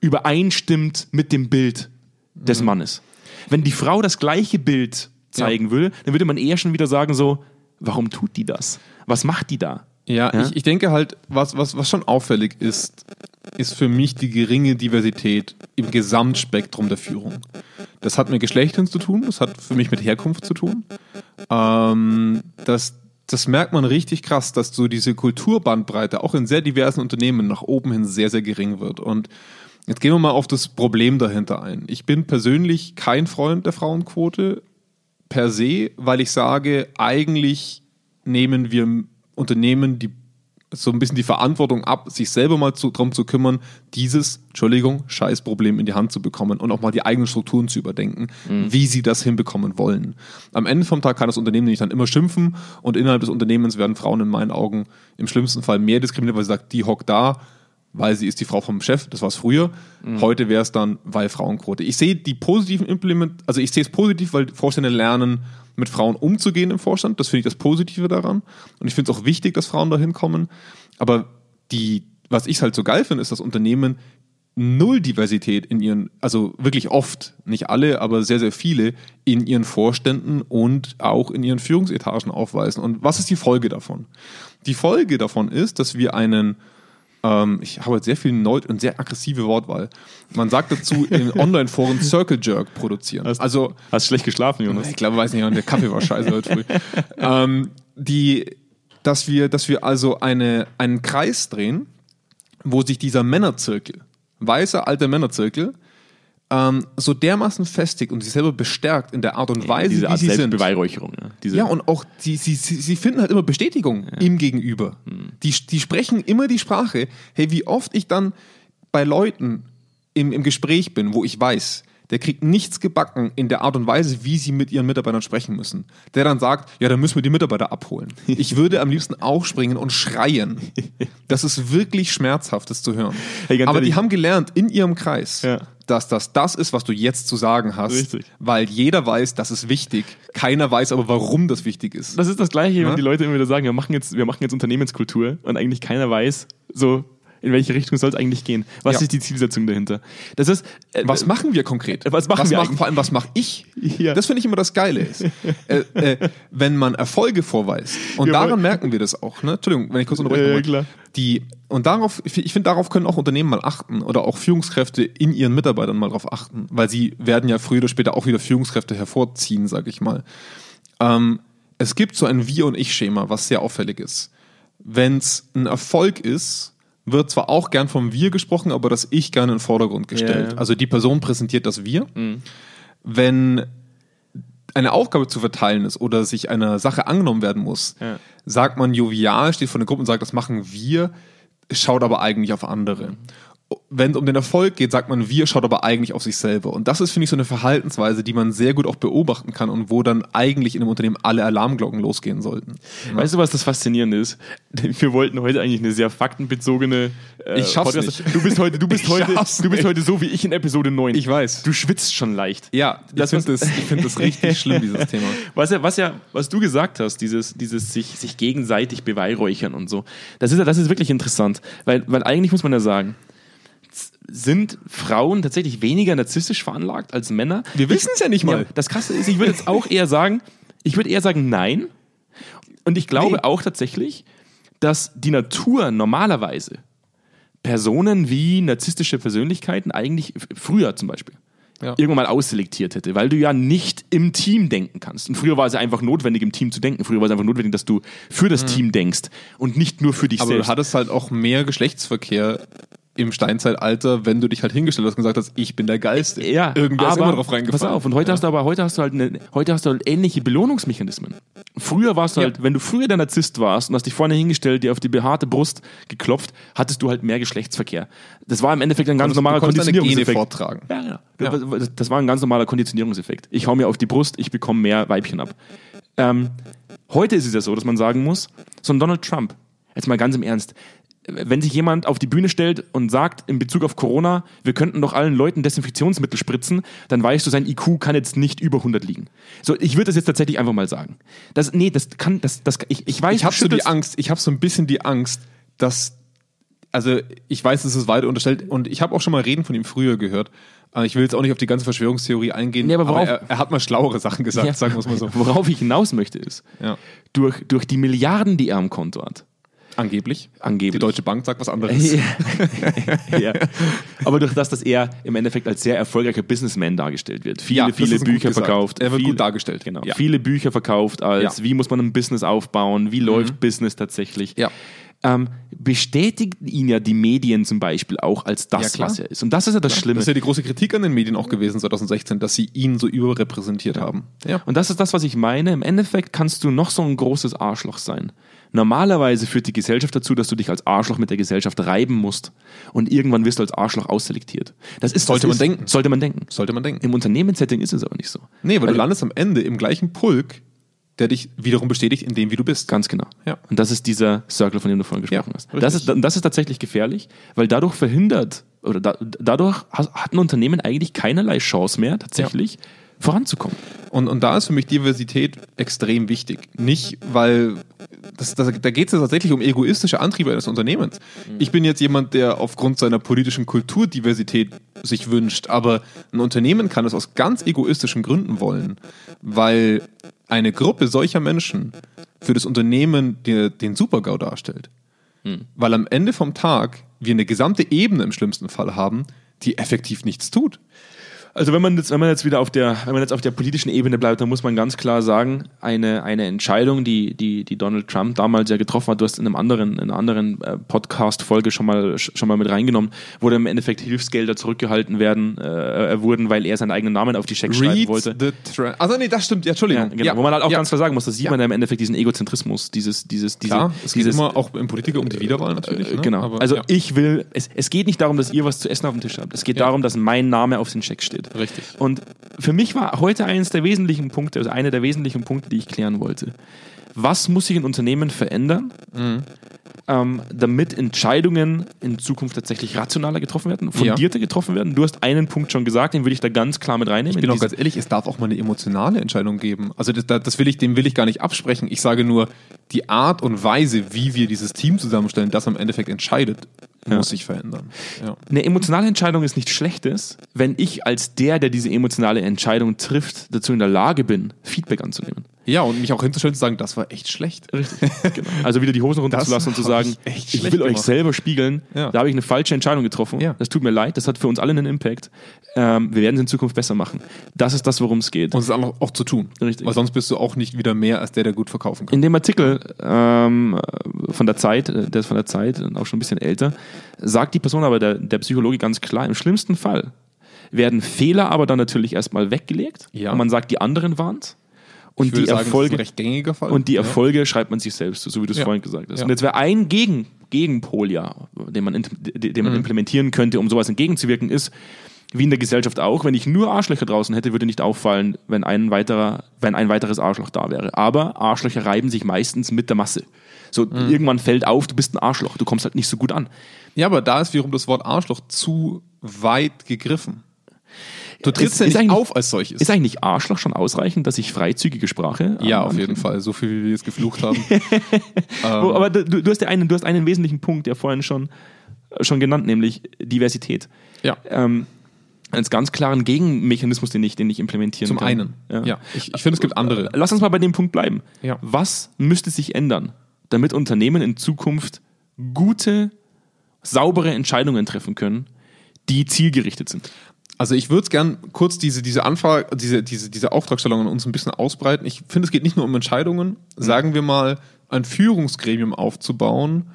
übereinstimmt mit dem Bild des mhm. Mannes. Wenn die Frau das gleiche Bild zeigen ja. würde, dann würde man eher schon wieder sagen so, warum tut die das? Was macht die da? Ja, ja? Ich, ich denke halt, was, was, was schon auffällig ist, ist für mich die geringe Diversität im Gesamtspektrum der Führung. Das hat mit Geschlechtern zu tun, das hat für mich mit Herkunft zu tun. Ähm, das, das merkt man richtig krass, dass so diese Kulturbandbreite auch in sehr diversen Unternehmen nach oben hin sehr, sehr gering wird. Und jetzt gehen wir mal auf das Problem dahinter ein. Ich bin persönlich kein Freund der Frauenquote per se, weil ich sage, eigentlich nehmen wir Unternehmen die so ein bisschen die Verantwortung ab, sich selber mal zu, darum zu kümmern, dieses, Entschuldigung, Scheißproblem in die Hand zu bekommen und auch mal die eigenen Strukturen zu überdenken, mhm. wie sie das hinbekommen wollen. Am Ende vom Tag kann das Unternehmen nicht dann immer schimpfen und innerhalb des Unternehmens werden Frauen in meinen Augen im schlimmsten Fall mehr diskriminiert, weil sie sagt, die hockt da, weil sie ist die Frau vom Chef, das war es früher. Mhm. Heute wäre es dann, weil Frauenquote. Ich sehe die positiven Implement, also ich sehe es positiv, weil Vorstände lernen, mit Frauen umzugehen im Vorstand. Das finde ich das Positive daran. Und ich finde es auch wichtig, dass Frauen da hinkommen. Aber die, was ich halt so geil finde, ist, dass Unternehmen null Diversität in ihren, also wirklich oft, nicht alle, aber sehr, sehr viele, in ihren Vorständen und auch in ihren Führungsetagen aufweisen. Und was ist die Folge davon? Die Folge davon ist, dass wir einen ähm, ich habe jetzt sehr viel Neu und sehr aggressive Wortwahl. Man sagt dazu in (laughs) Online-Foren Circle Jerk produzieren. Hast, also, hast schlecht geschlafen, Jonas? Ich glaube, weiß nicht, der Kaffee war scheiße heute früh. ähm, die, dass wir, dass wir also eine, einen Kreis drehen, wo sich dieser Männerzirkel, weißer alter Männerzirkel, ähm, so dermaßen festigt und sich selber bestärkt in der Art und Weise, Diese Art wie sie sind. Beweihräucherung. Ja. Ja, und auch sie, sie, sie finden halt immer Bestätigung ja. im Gegenüber. Hm. Die, die sprechen immer die Sprache. Hey, wie oft ich dann bei Leuten im, im Gespräch bin, wo ich weiß, der kriegt nichts gebacken in der Art und Weise, wie sie mit ihren Mitarbeitern sprechen müssen. Der dann sagt, ja, dann müssen wir die Mitarbeiter abholen. (laughs) Ich würde am liebsten aufspringen und schreien. Das ist wirklich schmerzhaft, das zu hören. Hey, Aber ehrlich. die haben gelernt in ihrem Kreis, ja. Dass das das ist, was du jetzt zu sagen hast. Richtig. Weil jeder weiß, das ist wichtig. Keiner weiß aber, warum das wichtig ist. Das ist das Gleiche, wenn die Leute immer wieder sagen, wir machen jetzt, wir machen jetzt Unternehmenskultur und eigentlich keiner weiß, so, in welche Richtung soll es eigentlich gehen? Was ja. ist die Zielsetzung dahinter? Das ist, äh, was machen wir konkret? Was machen was wir mach, Vor allem, was mache ich? Ja. Das finde ich immer das Geile. Ist. äh, äh, wenn man Erfolge vorweist, und ja, daran merken wir das auch, ne? Entschuldigung, wenn ich kurz unterbreche. Die, und darauf, ich finde, darauf können auch Unternehmen mal achten oder auch Führungskräfte in ihren Mitarbeitern mal darauf achten, weil sie werden ja früher oder später auch wieder Führungskräfte hervorziehen, sage ich mal. Ähm, es gibt so ein Wir- und Ich-Schema, was sehr auffällig ist. Wenn es ein Erfolg ist, wird zwar auch gern vom Wir gesprochen, aber das Ich gerne in den Vordergrund gestellt. Ja. Also die Person präsentiert das Wir. Mhm. Wenn eine Aufgabe zu verteilen ist oder sich einer Sache angenommen werden muss, ja. sagt man jovial, steht vor der Gruppe und sagt, das machen wir, schaut aber eigentlich auf andere. Mhm wenn es um den Erfolg geht, sagt man, wir schaut aber eigentlich auf sich selber. Und das ist, finde ich, so eine Verhaltensweise, die man sehr gut auch beobachten kann und wo dann eigentlich in einem Unternehmen alle Alarmglocken losgehen sollten. Weißt du, was das Faszinierende ist? (laughs) Wir wollten heute eigentlich eine sehr faktenbezogene. Äh, ich schaff's Podcast. nicht. Du bist heute, du bist (laughs) heute, du bist heute so wie ich in Episode 9. Ich weiß. Du schwitzt schon leicht. Ja, das ich finde das, find das richtig (laughs) schlimm, dieses Thema. Was ja, was ja, was du gesagt hast, dieses, dieses sich, sich gegenseitig beweihräuchern und so. Das ist, das ist wirklich interessant. Weil, weil eigentlich muss man ja sagen, sind Frauen tatsächlich weniger narzisstisch veranlagt als Männer? Wir wissen es ja nicht mal. Ja, das Krasse ist, ich würde jetzt auch eher sagen, ich würde eher sagen nein. Und ich glaube nee. auch tatsächlich, dass die Natur normalerweise Personen wie narzisstische Persönlichkeiten eigentlich früher zum Beispiel ja. irgendwann mal ausselektiert hätte, weil du ja nicht im Team denken kannst. Und früher war es ja einfach notwendig, im Team zu denken. Früher war es einfach notwendig, dass du für das mhm. Team denkst und nicht nur für dich Aber selbst. Aber du hattest halt auch mehr Geschlechtsverkehr im Steinzeitalter, wenn du dich halt hingestellt hast und gesagt hast, ich bin der Geilste. Ja, Irgendwer aber, ist immer drauf reingefallen. Pass auf, und heute ja. hast du aber, heute hast du halt, eine, heute hast du halt ähnliche Belohnungsmechanismen. Früher warst du ja. halt, wenn du früher der Narzisst warst und hast dich vorne hingestellt, dir auf die behaarte Brust geklopft, hattest du halt mehr Geschlechtsverkehr. Das war im Endeffekt ein ganz du, normaler Konditionierungseffekt. vortragen. Ja, ja. Das, das, war ein ganz normaler Konditionierungseffekt. Ich hau mir auf die Brust, ich bekomme mehr Weibchen ab. Ähm, Heute ist es ja so, dass man sagen muss, so ein Donald Trump, jetzt mal ganz im Ernst, wenn sich jemand auf die Bühne stellt und sagt in Bezug auf Corona, wir könnten doch allen Leuten Desinfektionsmittel spritzen, dann weißt du, sein IQ kann jetzt nicht über 100 liegen. So, ich würde das jetzt tatsächlich einfach mal sagen. Das, nee, das kann, das, das, ich, ich weiß, Ich habe so die Angst, ich habe so ein bisschen die Angst, dass, also ich weiß, es ist weiter unterstellt und ich habe auch schon mal Reden von ihm früher gehört. Aber ich will jetzt auch nicht auf die ganze Verschwörungstheorie eingehen, Nee, aber worauf- er, er hat mal schlauere Sachen gesagt, Ja. sagen wir es mal so. (laughs) Worauf ich hinaus möchte ist, Ja. durch, durch die Milliarden, die er am Konto hat, Angeblich. angeblich. Die Deutsche Bank sagt was anderes. (laughs) ja. (laughs) ja. Aber durch das, dass er im Endeffekt als sehr erfolgreicher Businessman dargestellt wird. Viele, Ja, viele Bücher verkauft. Er wird viele, gut dargestellt. Genau. Ja. Viele Bücher verkauft als, Ja. Mhm. wie muss man ein Business aufbauen, wie läuft Business tatsächlich. Ja. Ähm, bestätigen ihn ja die Medien zum Beispiel auch als das, Ja, was er ist. Und das ist ja das Schlimme. Das ist ja die große Kritik an den Medien auch gewesen 2016, dass sie ihn so überrepräsentiert haben. Ja. Und das ist das, was ich meine. Im Endeffekt kannst du noch so ein großes Arschloch sein. Normalerweise führt die Gesellschaft dazu, dass du dich als Arschloch mit der Gesellschaft reiben musst und irgendwann wirst du als Arschloch ausselektiert. Das ist Sollte das man ist, denken. Sollte man denken. Sollte man denken. Im Unternehmenssetting ist es aber nicht so. Nee, weil du landest am Ende im gleichen Pulk, der dich wiederum bestätigt in dem, wie du bist. Ganz genau. Ja. Und das ist dieser Circle, von dem du vorhin gesprochen Ja, hast. Das ist, richtig. das ist tatsächlich gefährlich, weil dadurch verhindert oder da, dadurch hat ein Unternehmen eigentlich keinerlei Chance mehr, tatsächlich voranzukommen. Und, und da ist für mich Diversität extrem wichtig. Nicht, weil das, das, da geht es tatsächlich um egoistische Antriebe eines Unternehmens. Ich bin jetzt jemand, der aufgrund seiner politischen Kultur Diversität sich wünscht, aber ein Unternehmen kann es aus ganz egoistischen Gründen wollen, weil eine Gruppe solcher Menschen für das Unternehmen der, den Super-GAU darstellt. Weil am Ende vom Tag wir eine gesamte Ebene im schlimmsten Fall haben, die effektiv nichts tut. Also wenn man jetzt, wenn man jetzt wieder auf der, wenn man jetzt auf der politischen Ebene bleibt, dann muss man ganz klar sagen, eine, eine Entscheidung, die, die, die Donald Trump damals ja getroffen hat, du hast in einem anderen, in einer anderen äh, Podcast-Folge schon mal, schon mal mit reingenommen, wo dann im Endeffekt Hilfsgelder zurückgehalten werden, äh, wurden, weil er seinen eigenen Namen auf die Schecks schreiben wollte. Also nee, das stimmt, ja, Ja, Entschuldigung. genau. Wo man halt auch ja. ganz klar sagen muss, das sieht Ja. man ja im Endeffekt diesen Egozentrismus, dieses, dieses, diese, Klar, es geht dieses, immer auch im Politiker um die Wiederwahl natürlich. äh, ne? Genau. Aber, also ja. ich will, es, es geht nicht darum, dass ihr was zu essen auf dem Tisch habt. Es geht Ja. darum, dass mein Name auf den Scheck steht. Richtig. Und für mich war heute eines der wesentlichen Punkte, also einer der wesentlichen Punkte, die ich klären wollte. Was muss sich in Unternehmen verändern, Mhm. Ähm, damit Entscheidungen in Zukunft tatsächlich rationaler getroffen werden, fundierter getroffen werden? Du hast einen Punkt schon gesagt, den würde ich da ganz klar mit reinnehmen. Ich bin auch ganz ehrlich, es darf auch mal eine emotionale Entscheidung geben. Also das, das will ich, dem will ich gar nicht absprechen. Ich sage nur, die Art und Weise, wie wir dieses Team zusammenstellen, das am Endeffekt entscheidet, muss sich verändern. Ja. Eine emotionale Entscheidung ist nichts Schlechtes, wenn ich als der, der diese emotionale Entscheidung trifft, dazu in der Lage bin, Feedback anzunehmen. Ja, und mich auch hinzustellen und zu sagen, das war echt schlecht. Richtig. (laughs) genau. Also wieder die Hosen runterzulassen und zu sagen, ich ich will euch gemacht. selber spiegeln, Ja. da habe ich eine falsche Entscheidung getroffen. Ja. Das tut mir leid, das hat für uns alle einen Impact. Ähm, wir werden es in Zukunft besser machen. Das ist das, worum es geht. Und es auch, auch zu tun. Richtig. Weil sonst bist du auch nicht wieder mehr als der, der gut verkaufen kann. In dem Artikel ähm, von der Zeit, äh, der ist von der Zeit, auch schon ein bisschen älter, sagt die Person aber, der, der Psychologe ganz klar, im schlimmsten Fall werden Fehler aber dann natürlich erstmal weggelegt Ja. und man sagt, die anderen waren's. Und die sagen, Erfolge. Und die Ja. Erfolge schreibt man sich selbst, so wie du es Ja. vorhin gesagt hast. Ja. Und jetzt wäre ein Gegen, Gegenpol ja, den man, den Mhm. man implementieren könnte, um sowas entgegenzuwirken, ist, wie in der Gesellschaft auch, wenn ich nur Arschlöcher draußen hätte, würde nicht auffallen, wenn ein weiterer, wenn ein weiteres Arschloch da wäre. Aber Arschlöcher reiben sich meistens mit der Masse. So, Mhm. irgendwann fällt auf, du bist ein Arschloch, du kommst halt nicht so gut an. Ja, aber da ist wiederum das Wort Arschloch zu weit gegriffen. Du trittst Ist- ja nicht auf als solches. Ist eigentlich Arschloch schon ausreichend, dass ich freizügige Sprache ja, ähm, auf jeden Fall. So viel, wie wir jetzt geflucht haben. (laughs) Wo, aber du, du, hast ja einen, du hast einen wesentlichen Punkt, der vorhin schon, schon genannt, nämlich Diversität. ja. Ähm, als ganz klaren Gegenmechanismus, den ich, den ich implementieren Zum kann. einen. Ja. Ich, ich finde, es gibt andere. Lass uns mal bei dem Punkt bleiben. Ja. Was müsste sich ändern, damit Unternehmen in Zukunft gute, saubere Entscheidungen treffen können, die zielgerichtet sind? Also ich würde es gern kurz diese, diese Anfrage, diese, diese, diese Auftragstellung an uns ein bisschen ausbreiten. Ich finde, es geht nicht nur um Entscheidungen, sagen wir mal, ein Führungsgremium aufzubauen,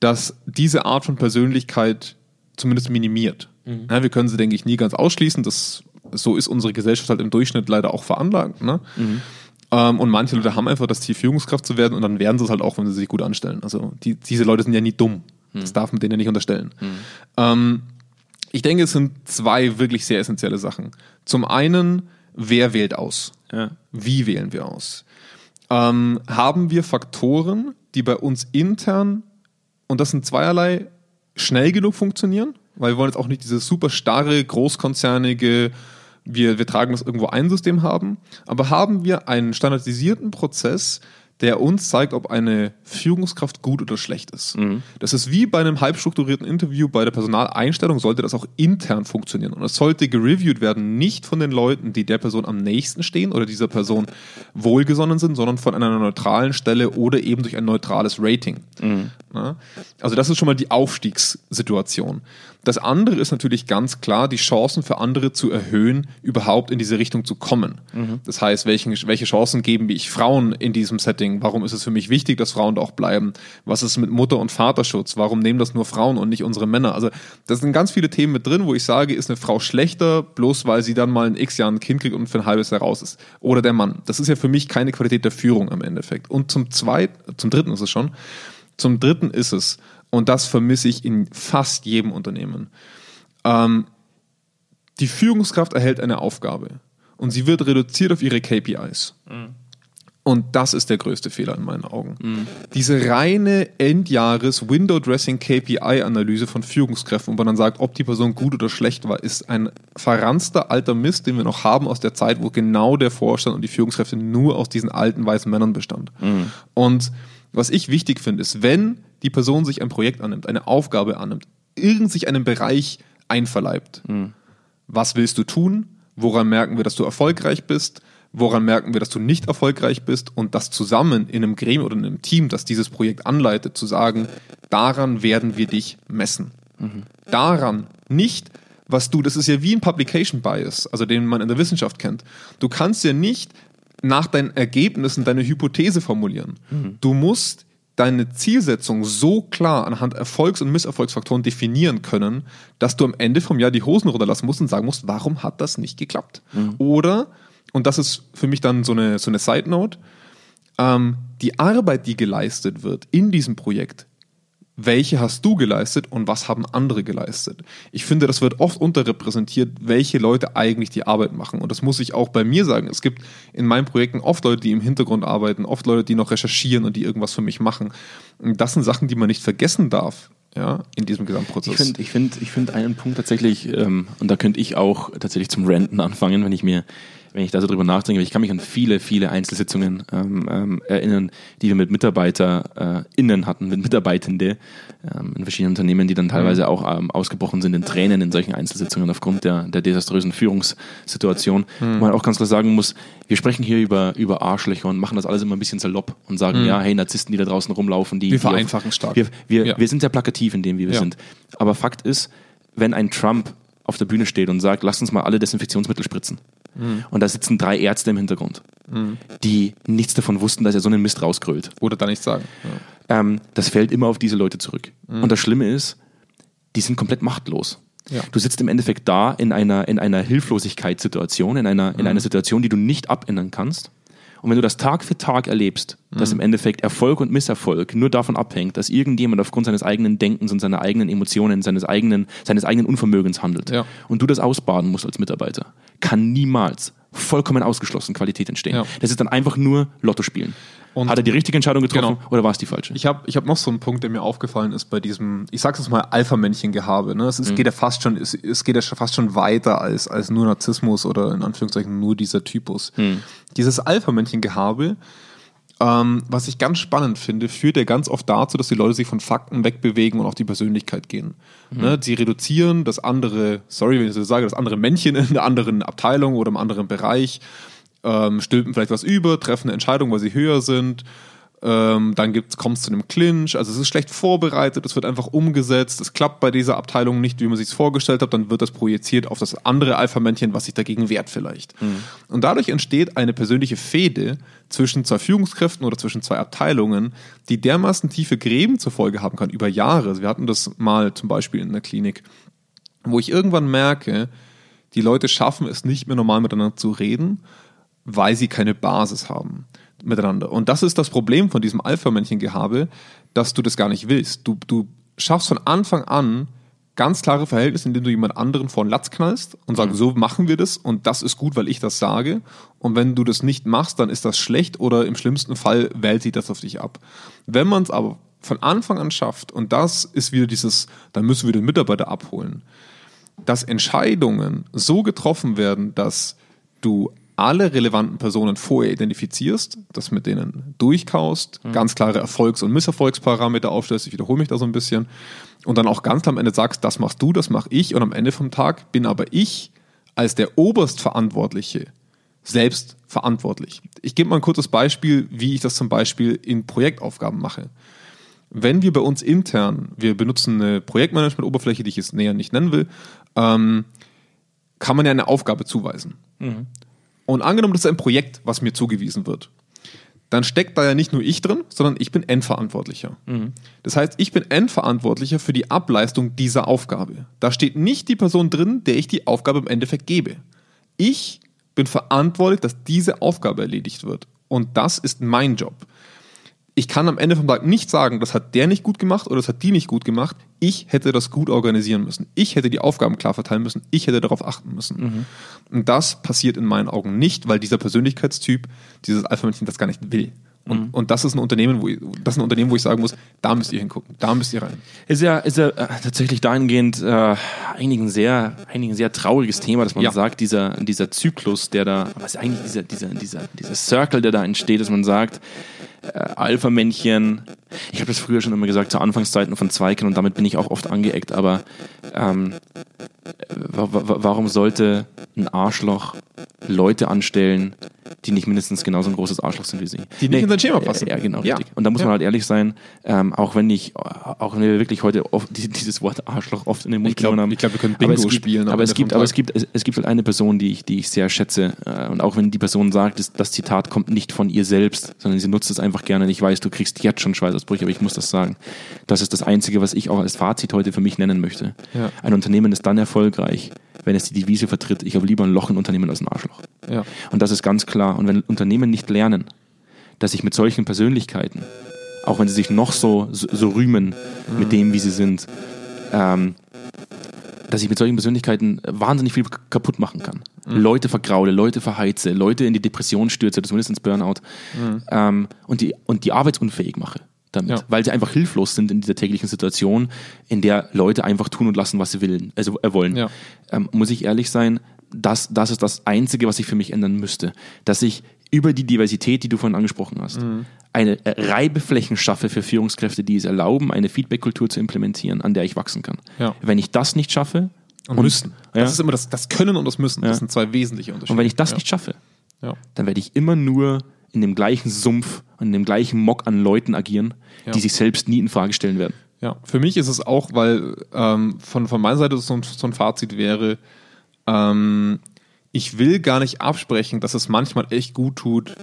das diese Art von Persönlichkeit zumindest minimiert. Ja, wir können sie, denke ich, nie ganz ausschließen. Das, so ist unsere Gesellschaft halt im Durchschnitt leider auch veranlagt. Ne? Ähm, und manche Leute haben einfach das Ziel, Führungskraft zu werden und dann werden sie es halt auch, wenn sie sich gut anstellen. Also die, diese Leute sind ja nie dumm. Das darf man denen ja nicht unterstellen. Ähm, ich denke, es sind zwei wirklich sehr essentielle Sachen. Zum einen, wer wählt aus? Ja. Wie wählen wir aus? ähm, haben wir Faktoren, die bei uns intern, und das sind zweierlei, schnell genug funktionieren, weil wir wollen jetzt auch nicht dieses super starre, großkonzernige, wir, wir tragen das irgendwo ein System haben, aber haben wir einen standardisierten Prozess, der uns zeigt, ob eine Führungskraft gut oder schlecht ist. Mhm. Das ist wie bei einem halbstrukturierten Interview bei der Personaleinstellung, sollte das auch intern funktionieren. Und es sollte gereviewt werden, nicht von den Leuten, die der Person am nächsten stehen oder dieser Person wohlgesonnen sind, sondern von einer neutralen Stelle oder eben durch ein neutrales Rating. Mhm. Also das ist schon mal die Aufstiegssituation. Das andere ist natürlich ganz klar, die Chancen für andere zu erhöhen, überhaupt in diese Richtung zu kommen. Mhm. Das heißt, welchen, welche Chancen geben ich Frauen in diesem Setting? Warum ist es für mich wichtig, dass Frauen da auch bleiben? Was ist mit Mutter- und Vaterschutz? Warum nehmen das nur Frauen und nicht unsere Männer? Also, das sind ganz viele Themen mit drin, wo ich sage, ist eine Frau schlechter, bloß weil sie dann mal in x Jahren ein Kind kriegt und für ein halbes Jahr raus ist. Oder der Mann. Das ist ja für mich keine Qualität der Führung im Endeffekt. Und zum zweiten, zum dritten ist es schon, zum dritten ist es, und das vermisse ich in fast jedem Unternehmen. Ähm, die Führungskraft erhält eine Aufgabe und sie wird reduziert auf ihre KPIs. Mhm. Und das ist der größte Fehler in meinen Augen. Mhm. Diese reine Endjahres-Window-Dressing-KPI-Analyse von Führungskräften, wo man dann sagt, ob die Person gut oder schlecht war, ist ein verranster alter Mist, den wir noch haben aus der Zeit, wo genau der Vorstand und die Führungskräfte nur aus diesen alten weißen Männern bestand. Mhm. Und was ich wichtig finde, ist, wenn die Person sich ein Projekt annimmt, eine Aufgabe annimmt, irgend sich einen Bereich einverleibt. Mhm. Was willst du tun? Woran merken wir, dass du erfolgreich bist? Woran merken wir, dass du nicht erfolgreich bist? Und das zusammen in einem Gremium oder in einem Team, das dieses Projekt anleitet, zu sagen, daran werden wir dich messen. Mhm. Daran nicht, was du, das ist ja wie ein Publication Bias, also den man in der Wissenschaft kennt. Du kannst ja nicht nach deinen Ergebnissen deine Hypothese formulieren. Mhm. Du musst deine Zielsetzung so klar anhand Erfolgs- und Misserfolgsfaktoren definieren können, dass du am Ende vom Jahr die Hosen runterlassen musst und sagen musst, warum hat das nicht geklappt? Mhm. Oder, und das ist für mich dann so eine, so eine Side Note, ähm, die Arbeit, die geleistet wird in diesem Projekt, welche hast du geleistet und was haben andere geleistet. Ich finde, das wird oft unterrepräsentiert, welche Leute eigentlich die Arbeit machen. Und das muss ich auch bei mir sagen. Es gibt in meinen Projekten oft Leute, die im Hintergrund arbeiten, oft Leute, die noch recherchieren und die irgendwas für mich machen. Und das sind Sachen, die man nicht vergessen darf. Ja, in diesem Gesamtprozess. Ich finde ich find, ich find einen Punkt tatsächlich, ähm, und da könnte ich auch tatsächlich zum Renten anfangen, wenn ich mir wenn ich da so drüber nachdenke, ich kann mich an viele, viele Einzelsitzungen ähm, ähm, erinnern, die wir mit MitarbeiterInnen äh, hatten, mit Mitarbeitende ähm, in verschiedenen Unternehmen, die dann mhm. teilweise auch ähm, ausgebrochen sind in Tränen in solchen Einzelsitzungen aufgrund der, der desaströsen Führungssituation. Mhm. Wo man auch ganz klar sagen muss, wir sprechen hier über, über Arschlöcher und machen das alles immer ein bisschen salopp und sagen, mhm. ja, hey, Narzissten, die da draußen rumlaufen, die. Wir vereinfachen auf, stark. Wir, wir, ja. wir sind sehr plakativ in dem, wie wir ja. sind. Aber Fakt ist, wenn ein Trump auf der Bühne steht und sagt, lasst uns mal alle Desinfektionsmittel spritzen. Mhm. Und da sitzen drei Ärzte im Hintergrund, mhm. die nichts davon wussten, dass er so einen Mist rausgrölt. Oder da nichts sagen. Ja. Ähm, das fällt immer auf diese Leute zurück. Mhm. Und das Schlimme ist, die sind komplett machtlos. Ja. Du sitzt im Endeffekt da in einer, in einer Hilflosigkeitssituation, in einer, in mhm. einer Situation, die du nicht abändern kannst. Und wenn du das Tag für Tag erlebst, dass mhm. im Endeffekt Erfolg und Misserfolg nur davon abhängt, dass irgendjemand aufgrund seines eigenen Denkens und seiner eigenen Emotionen, seines eigenen, seines eigenen Unvermögens handelt ja. und du das ausbaden musst als Mitarbeiter, kann niemals vollkommen ausgeschlossen Qualität entstehen. Ja. Das ist dann einfach nur Lotto spielen. Und Hat er die richtige Entscheidung getroffen genau. oder war es die falsche? Ich habe ich hab noch so einen Punkt, der mir aufgefallen ist bei diesem, ich sag's jetzt mal, Alpha-Männchen-Gehabe. Ne? Es, mhm. geht ja fast schon, es, es geht ja fast schon weiter als, als nur Narzissmus oder in Anführungszeichen nur dieser Typus. Mhm. Dieses Alpha-Männchen-Gehabe, ähm, was ich ganz spannend finde, führt ja ganz oft dazu, dass die Leute sich von Fakten wegbewegen und auf die Persönlichkeit gehen. Mhm. Ne? Sie reduzieren das andere, sorry, wenn ich so sage, das andere Männchen (laughs) in einer anderen Abteilung oder im anderen Bereich ähm, stülpen vielleicht was über, treffen eine Entscheidung, weil sie höher sind. Ähm, dann kommt es zu einem Clinch. Also es ist schlecht vorbereitet, es wird einfach umgesetzt. Es klappt bei dieser Abteilung nicht, wie man sich es vorgestellt hat. Dann wird das projiziert auf das andere Alpha-Männchen, was sich dagegen wehrt vielleicht. Mhm. Und dadurch entsteht eine persönliche Fehde zwischen zwei Führungskräften oder zwischen zwei Abteilungen, die dermaßen tiefe Gräben zur Folge haben kann über Jahre. Wir hatten das mal zum Beispiel in der Klinik, wo ich irgendwann merke, die Leute schaffen es nicht mehr normal miteinander zu reden weil sie keine Basis haben miteinander. Und das ist das Problem von diesem Alpha-Männchen-Gehabe, dass du das gar nicht willst. Du, du schaffst von Anfang an ganz klare Verhältnis, in dem du jemand anderen vor den Latz knallst und sagst, mhm. so machen wir das und das ist gut, weil ich das sage. Und wenn du das nicht machst, dann ist das schlecht oder im schlimmsten Fall wählt sich das auf dich ab. Wenn man es aber von Anfang an schafft, und das ist wieder dieses, dann müssen wir den Mitarbeiter abholen, dass Entscheidungen so getroffen werden, dass du alle relevanten Personen vorher identifizierst, das mit denen durchkaust, mhm. ganz klare Erfolgs- und Misserfolgsparameter aufstellst, ich wiederhole mich da so ein bisschen, und dann auch ganz am Ende sagst, das machst du, das mache ich, und am Ende vom Tag bin aber ich als der Oberstverantwortliche selbst verantwortlich. Ich gebe mal ein kurzes Beispiel, wie ich das zum Beispiel in Projektaufgaben mache. Wenn wir bei uns intern, wir benutzen eine Projektmanagement-Oberfläche, die ich jetzt näher nicht nennen will, ähm, kann man ja eine Aufgabe zuweisen. Mhm. Und angenommen, das ist ein Projekt, was mir zugewiesen wird, dann steckt da ja nicht nur ich drin, sondern ich bin Endverantwortlicher. Mhm. Das heißt, ich bin Endverantwortlicher für die Ableistung dieser Aufgabe. Da steht nicht die Person drin, der ich die Aufgabe im Endeffekt gebe. Ich bin verantwortlich, dass diese Aufgabe erledigt wird. Und das ist mein Job ich kann am Ende vom Tag nicht sagen, das hat der nicht gut gemacht oder das hat die nicht gut gemacht. Ich hätte das gut organisieren müssen. Ich hätte die Aufgaben klar verteilen müssen. Ich hätte darauf achten müssen. Mhm. Und das passiert in meinen Augen nicht, weil dieser Persönlichkeitstyp, dieses Alpha-Männchen das gar nicht will. Und, mhm. und das ist ein Unternehmen, wo ich, das ist ein Unternehmen, wo ich sagen muss, da müsst ihr hingucken, da müsst ihr rein. Ist ja, ist ja äh, tatsächlich dahingehend äh, eigentlich, ein sehr, eigentlich ein sehr trauriges Thema, dass man ja. sagt, dieser, dieser Zyklus, der da, was ist eigentlich dieser, dieser, dieser, dieser Circle, der da entsteht, dass man sagt, äh, Alpha-Männchen. Ich habe das früher schon immer gesagt, zu Anfangszeiten von Zweigen und damit bin ich auch oft angeeckt, aber ähm, warum sollte ein Arschloch Leute anstellen, die nicht mindestens genauso ein großes Arschloch sind wie sie? Die nicht nee, in dein Schema passen. Ja, genau, ja. Und da muss ja. man halt ehrlich sein, ähm, auch wenn ich, auch wenn wir wirklich heute oft, (laughs) dieses Wort Arschloch oft in den Mund genommen haben. Ich glaube, wir können Bingo aber spielen. Aber es gibt, aber es gibt, es gibt halt eine Person, die ich, die ich sehr schätze. Äh, und auch wenn die Person sagt, das Zitat kommt nicht von ihr selbst, sondern sie nutzt es einfach gerne. Und ich weiß, du kriegst jetzt schon Schweißausbrüche, aber ich muss das sagen. Das ist das Einzige, was ich auch als Fazit heute für mich nennen möchte. Ja. Ein Unternehmen ist dann erfolgreich, wenn es die Devise vertritt, ich habe lieber ein Loch in Unternehmen als ein Arschloch. Ja. Und das ist ganz klar. Und wenn Unternehmen nicht lernen, dass ich mit solchen Persönlichkeiten, auch wenn sie sich noch so, so, so rühmen mhm. mit dem, wie sie sind, ähm, dass ich mit solchen Persönlichkeiten wahnsinnig viel kaputt machen kann. Mhm. Leute vergraule, Leute verheize, Leute in die Depression stürze, zumindest ins Burnout mhm. ähm, und, die, und die arbeitsunfähig mache damit, ja. weil sie einfach hilflos sind in dieser täglichen Situation, in der Leute einfach tun und lassen, was sie wollen. Also, äh, wollen. Ja. Ähm, muss ich ehrlich sein, das, das ist das Einzige, was ich für mich ändern müsste. Dass ich über die Diversität, die du vorhin angesprochen hast, mhm. eine äh, Reibeflächen schaffe für Führungskräfte, die es erlauben, eine Feedback-Kultur zu implementieren, an der ich wachsen kann. Ja. Wenn ich das nicht schaffe, und, müssen. Ja. Das ist immer das, das Können und das Müssen. Das sind zwei wesentliche Unterschiede. Und wenn ich das nicht schaffe, dann werde ich immer nur in dem gleichen Sumpf und in dem gleichen Mock an Leuten agieren, die sich selbst nie in Frage stellen werden. Ja, für mich ist es auch, weil ähm, von, von meiner Seite so ein, so ein Fazit wäre, ähm, ich will gar nicht absprechen, dass es manchmal echt gut tut,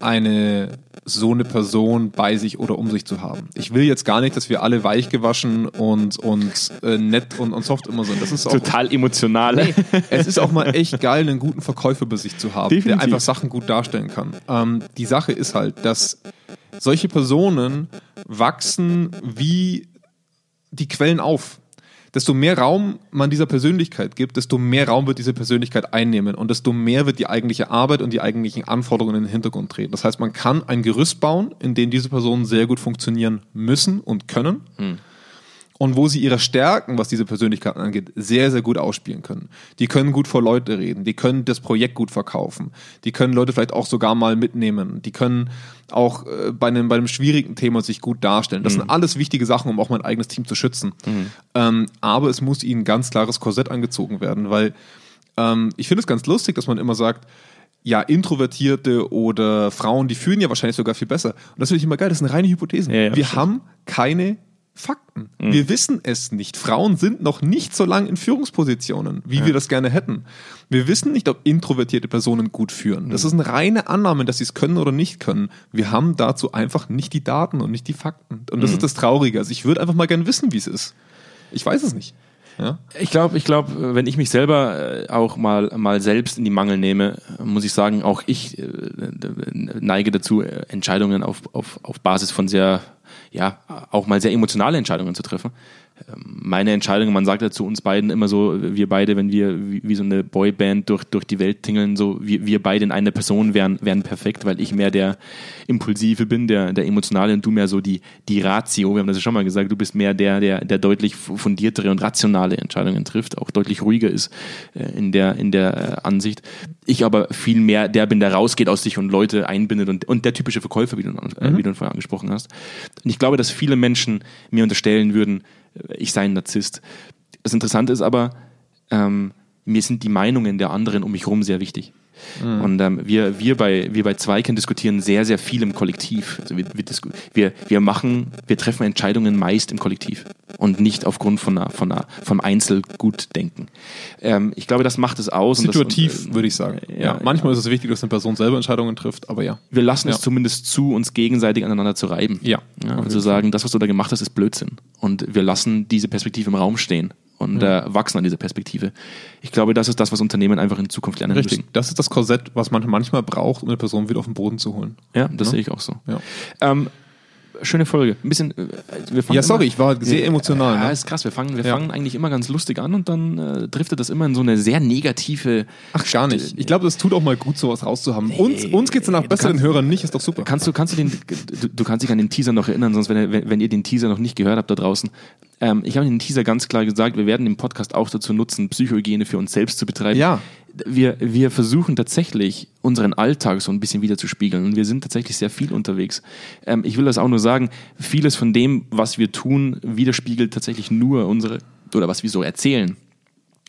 eine so eine Person bei sich oder um sich zu haben. Ich will jetzt gar nicht, dass wir alle weich gewaschen und, und äh, nett und, und soft immer sind. Das ist auch, total emotional. Nee, es ist auch mal echt geil, einen guten Verkäufer bei sich zu haben, Definitiv. der einfach Sachen gut darstellen kann. Ähm, die Sache ist halt, dass solche Personen wachsen wie die Quellen auf desto mehr Raum man dieser Persönlichkeit gibt, desto mehr Raum wird diese Persönlichkeit einnehmen und desto mehr wird die eigentliche Arbeit und die eigentlichen Anforderungen in den Hintergrund treten. Das heißt, man kann ein Gerüst bauen, in dem diese Personen sehr gut funktionieren müssen und können. Hm und wo sie ihre Stärken, was diese Persönlichkeiten angeht, sehr, sehr gut ausspielen können. Die können gut vor Leute reden, die können das Projekt gut verkaufen, die können Leute vielleicht auch sogar mal mitnehmen, die können auch äh, bei, einem, bei einem schwierigen Thema sich gut darstellen. Das mhm. sind alles wichtige Sachen, um auch mein eigenes Team zu schützen. Mhm. Ähm, aber es muss ihnen ganz klares Korsett angezogen werden, weil ähm, ich finde es ganz lustig, dass man immer sagt, ja, Introvertierte oder Frauen, die fühlen ja wahrscheinlich sogar viel besser. Und das finde ich immer geil, das sind reine Hypothesen. Ja, ja, wir haben keine Fakten. Mhm. Wir wissen es nicht. Frauen sind noch nicht so lange in Führungspositionen, wie ja. wir das gerne hätten. Wir wissen nicht, ob introvertierte Personen gut führen. Das mhm. ist eine reine Annahme, dass sie es können oder nicht können. Wir haben dazu einfach nicht die Daten und nicht die Fakten. Und das mhm. ist das Traurige. Also ich würde einfach mal gerne wissen, wie es ist. Ich weiß es nicht. Ja? Ich glaube, ich glaube, wenn ich mich selber äh, auch mal, mal selbst in die Mangel nehme, muss ich sagen, auch ich äh, neige dazu, äh, Entscheidungen auf, auf, auf Basis von sehr ja, auch mal sehr emotionale Entscheidungen zu treffen. Meine Entscheidung, man sagt ja zu uns beiden immer so, wir beide, wenn wir wie, wie so eine Boyband durch, durch die Welt tingeln, so wir, wir beide in einer Person wären, wären perfekt, weil ich mehr der Impulsive bin, der, der Emotionale und du mehr so die, die Ratio. Wir haben das ja schon mal gesagt, du bist mehr der, der, der deutlich fundiertere und rationale Entscheidungen trifft, auch deutlich ruhiger ist äh, in der, in der äh, Ansicht. Ich aber viel mehr der bin, der rausgeht aus sich und Leute einbindet und, und der typische Verkäufer, wie du, äh, wie du vorher angesprochen hast. Und ich glaube, dass viele Menschen mir unterstellen würden, ich sei ein Narzisst. Das Interessante ist aber, ähm, mir sind die Meinungen der anderen um mich herum sehr wichtig. Mhm. Und ähm, wir, wir, bei, wir bei Zweiken diskutieren sehr, sehr viel im Kollektiv. Also wir, wir, wir machen, wir treffen Entscheidungen meist im Kollektiv und nicht aufgrund von einer, von einer, vom Einzelgutdenken. Ähm, ich glaube, das macht es aus. Situativ, äh, würde ich sagen. Ja, ja manchmal ja. ist es wichtig, dass eine Person selber Entscheidungen trifft, aber ja. Wir lassen ja. es zumindest zu, uns gegenseitig aneinander zu reiben. Ja. ja und zu sagen, das, was du da gemacht hast, ist Blödsinn. Und wir lassen diese Perspektive im Raum stehen und ja. äh, wachsen an dieser Perspektive. Ich glaube, das ist das, was Unternehmen einfach in Zukunft lernen Richtig. müssen. Das ist das Korsett, was man manchmal braucht, um eine Person wieder auf den Boden zu holen. Ja, das ja? sehe ich auch so. Ja. Ähm, schöne Folge. Ein bisschen. Äh, ja, sorry, immer, ich war sehr emotional. Ja, ne? ist krass. Wir fangen, wir ja. fangen eigentlich immer ganz lustig an und dann äh, driftet das immer in so eine sehr negative. Ach, gar nicht. Ich glaube, das tut auch mal gut, sowas rauszuhaben. Nee, uns uns geht es nach besseren kannst, Hörern nicht, ist doch super. Kannst du, kannst du den, du, du, kannst dich an den Teaser noch erinnern, sonst, wenn, wenn, wenn ihr den Teaser noch nicht gehört habt da draußen. Ähm, ich habe den Teaser ganz klar gesagt, wir werden den Podcast auch dazu nutzen, Psychohygiene für uns selbst zu betreiben. Ja wir, wir versuchen tatsächlich unseren Alltag so ein bisschen wieder zu spiegeln und wir sind tatsächlich sehr viel unterwegs. Ähm, ich will das auch nur sagen, vieles von dem, was wir tun, widerspiegelt tatsächlich nur unsere, oder was wir so erzählen,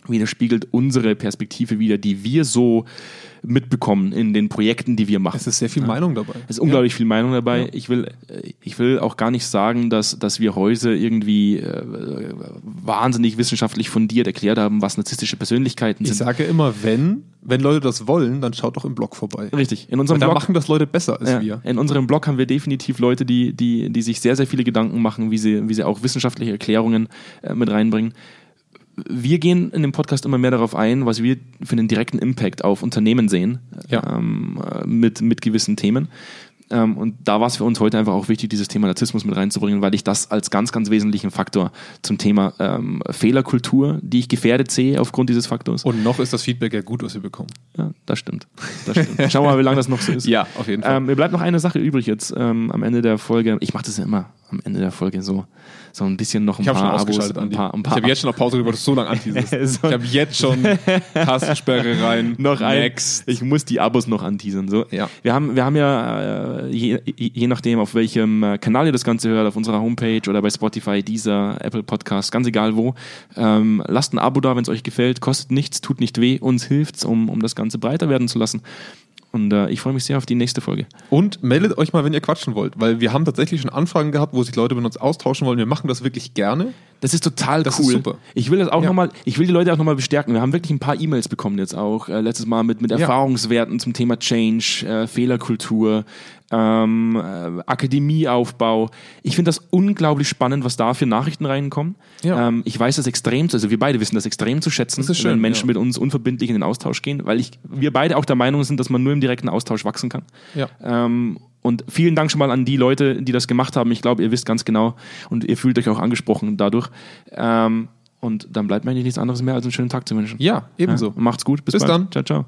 widerspiegelt unsere Perspektive wieder, die wir so mitbekommen in den Projekten, die wir machen. Es ist sehr viel ja. Meinung dabei. Es ist unglaublich ja. viel Meinung dabei. Ja. Ich, will, ich will auch gar nicht sagen, dass, dass wir heute irgendwie äh, wahnsinnig wissenschaftlich fundiert erklärt haben, was narzisstische Persönlichkeiten sind. Ich sage immer, wenn, wenn Leute das wollen, dann schaut doch im Blog vorbei. Richtig. In unserem Blog machen das Leute besser als wir. In unserem Blog haben wir definitiv Leute, die, die, die sich sehr, sehr viele Gedanken machen, wie sie, wie sie auch wissenschaftliche Erklärungen äh, mit reinbringen wir gehen in dem Podcast immer mehr darauf ein, was wir für einen direkten Impact auf Unternehmen sehen ja. ähm, mit, mit gewissen Themen. Ähm, und da war es für uns heute einfach auch wichtig, dieses Thema Narzissmus mit reinzubringen, weil ich das als ganz, ganz wesentlichen Faktor zum Thema ähm, Fehlerkultur, die ich gefährdet sehe aufgrund dieses Faktors. Und noch ist das Feedback ja gut, was wir bekommen. Ja, das stimmt. Das stimmt. Schauen wir mal, wie lange das noch so ist. (laughs) Ja, auf jeden Fall. Ähm, mir bleibt noch eine Sache übrig jetzt ähm, am Ende der Folge. Ich mache das ja immer am Ende der Folge so so ein bisschen noch ein ich paar Abos. Ein paar, ein paar ich habe jetzt schon auf Pause du so lange anteaserst. (laughs) so. Ich habe jetzt schon Tastensperre rein. (laughs) noch ein, Next. Ich muss die Abos noch anteasern. So. Ja. Wir, haben, wir haben ja, äh, je, je nachdem, auf welchem äh, Kanal ihr das Ganze hört, auf unserer Homepage oder bei Spotify, Deezer, Apple Podcast, ganz egal wo, ähm, lasst ein Abo da, wenn es euch gefällt. Kostet nichts, tut nicht weh, uns hilft um, um das Ganze breiter werden zu lassen. Und äh, ich freue mich sehr auf die nächste Folge. Und meldet euch mal, wenn ihr quatschen wollt, weil wir haben tatsächlich schon Anfragen gehabt, wo sich Leute mit uns austauschen wollen. Wir machen das wirklich gerne. Das ist total das cool. Ist super. Ich will das auch ja. nochmal, ich will die Leute auch nochmal bestärken. Wir haben wirklich ein paar E-Mails bekommen jetzt auch, äh, letztes Mal mit, mit Erfahrungswerten ja. zum Thema Change, äh, Fehlerkultur, ähm, äh, Akademieaufbau. Ich finde das unglaublich spannend, was da für Nachrichten reinkommen. Ja. Ähm, ich weiß das extrem, also wir beide wissen das extrem zu schätzen, schön, wenn Menschen ja. mit uns unverbindlich in den Austausch gehen, weil ich, wir beide auch der Meinung sind, dass man nur im direkten Austausch wachsen kann. Ja. Ähm, und vielen Dank schon mal an die Leute, die das gemacht haben. Ich glaube, ihr wisst ganz genau und ihr fühlt euch auch angesprochen dadurch. Ähm, und dann bleibt mir eigentlich nichts anderes mehr, als einen schönen Tag zu wünschen. Ja, ebenso. Macht's gut. Bis, Bis dann. Ciao, ciao.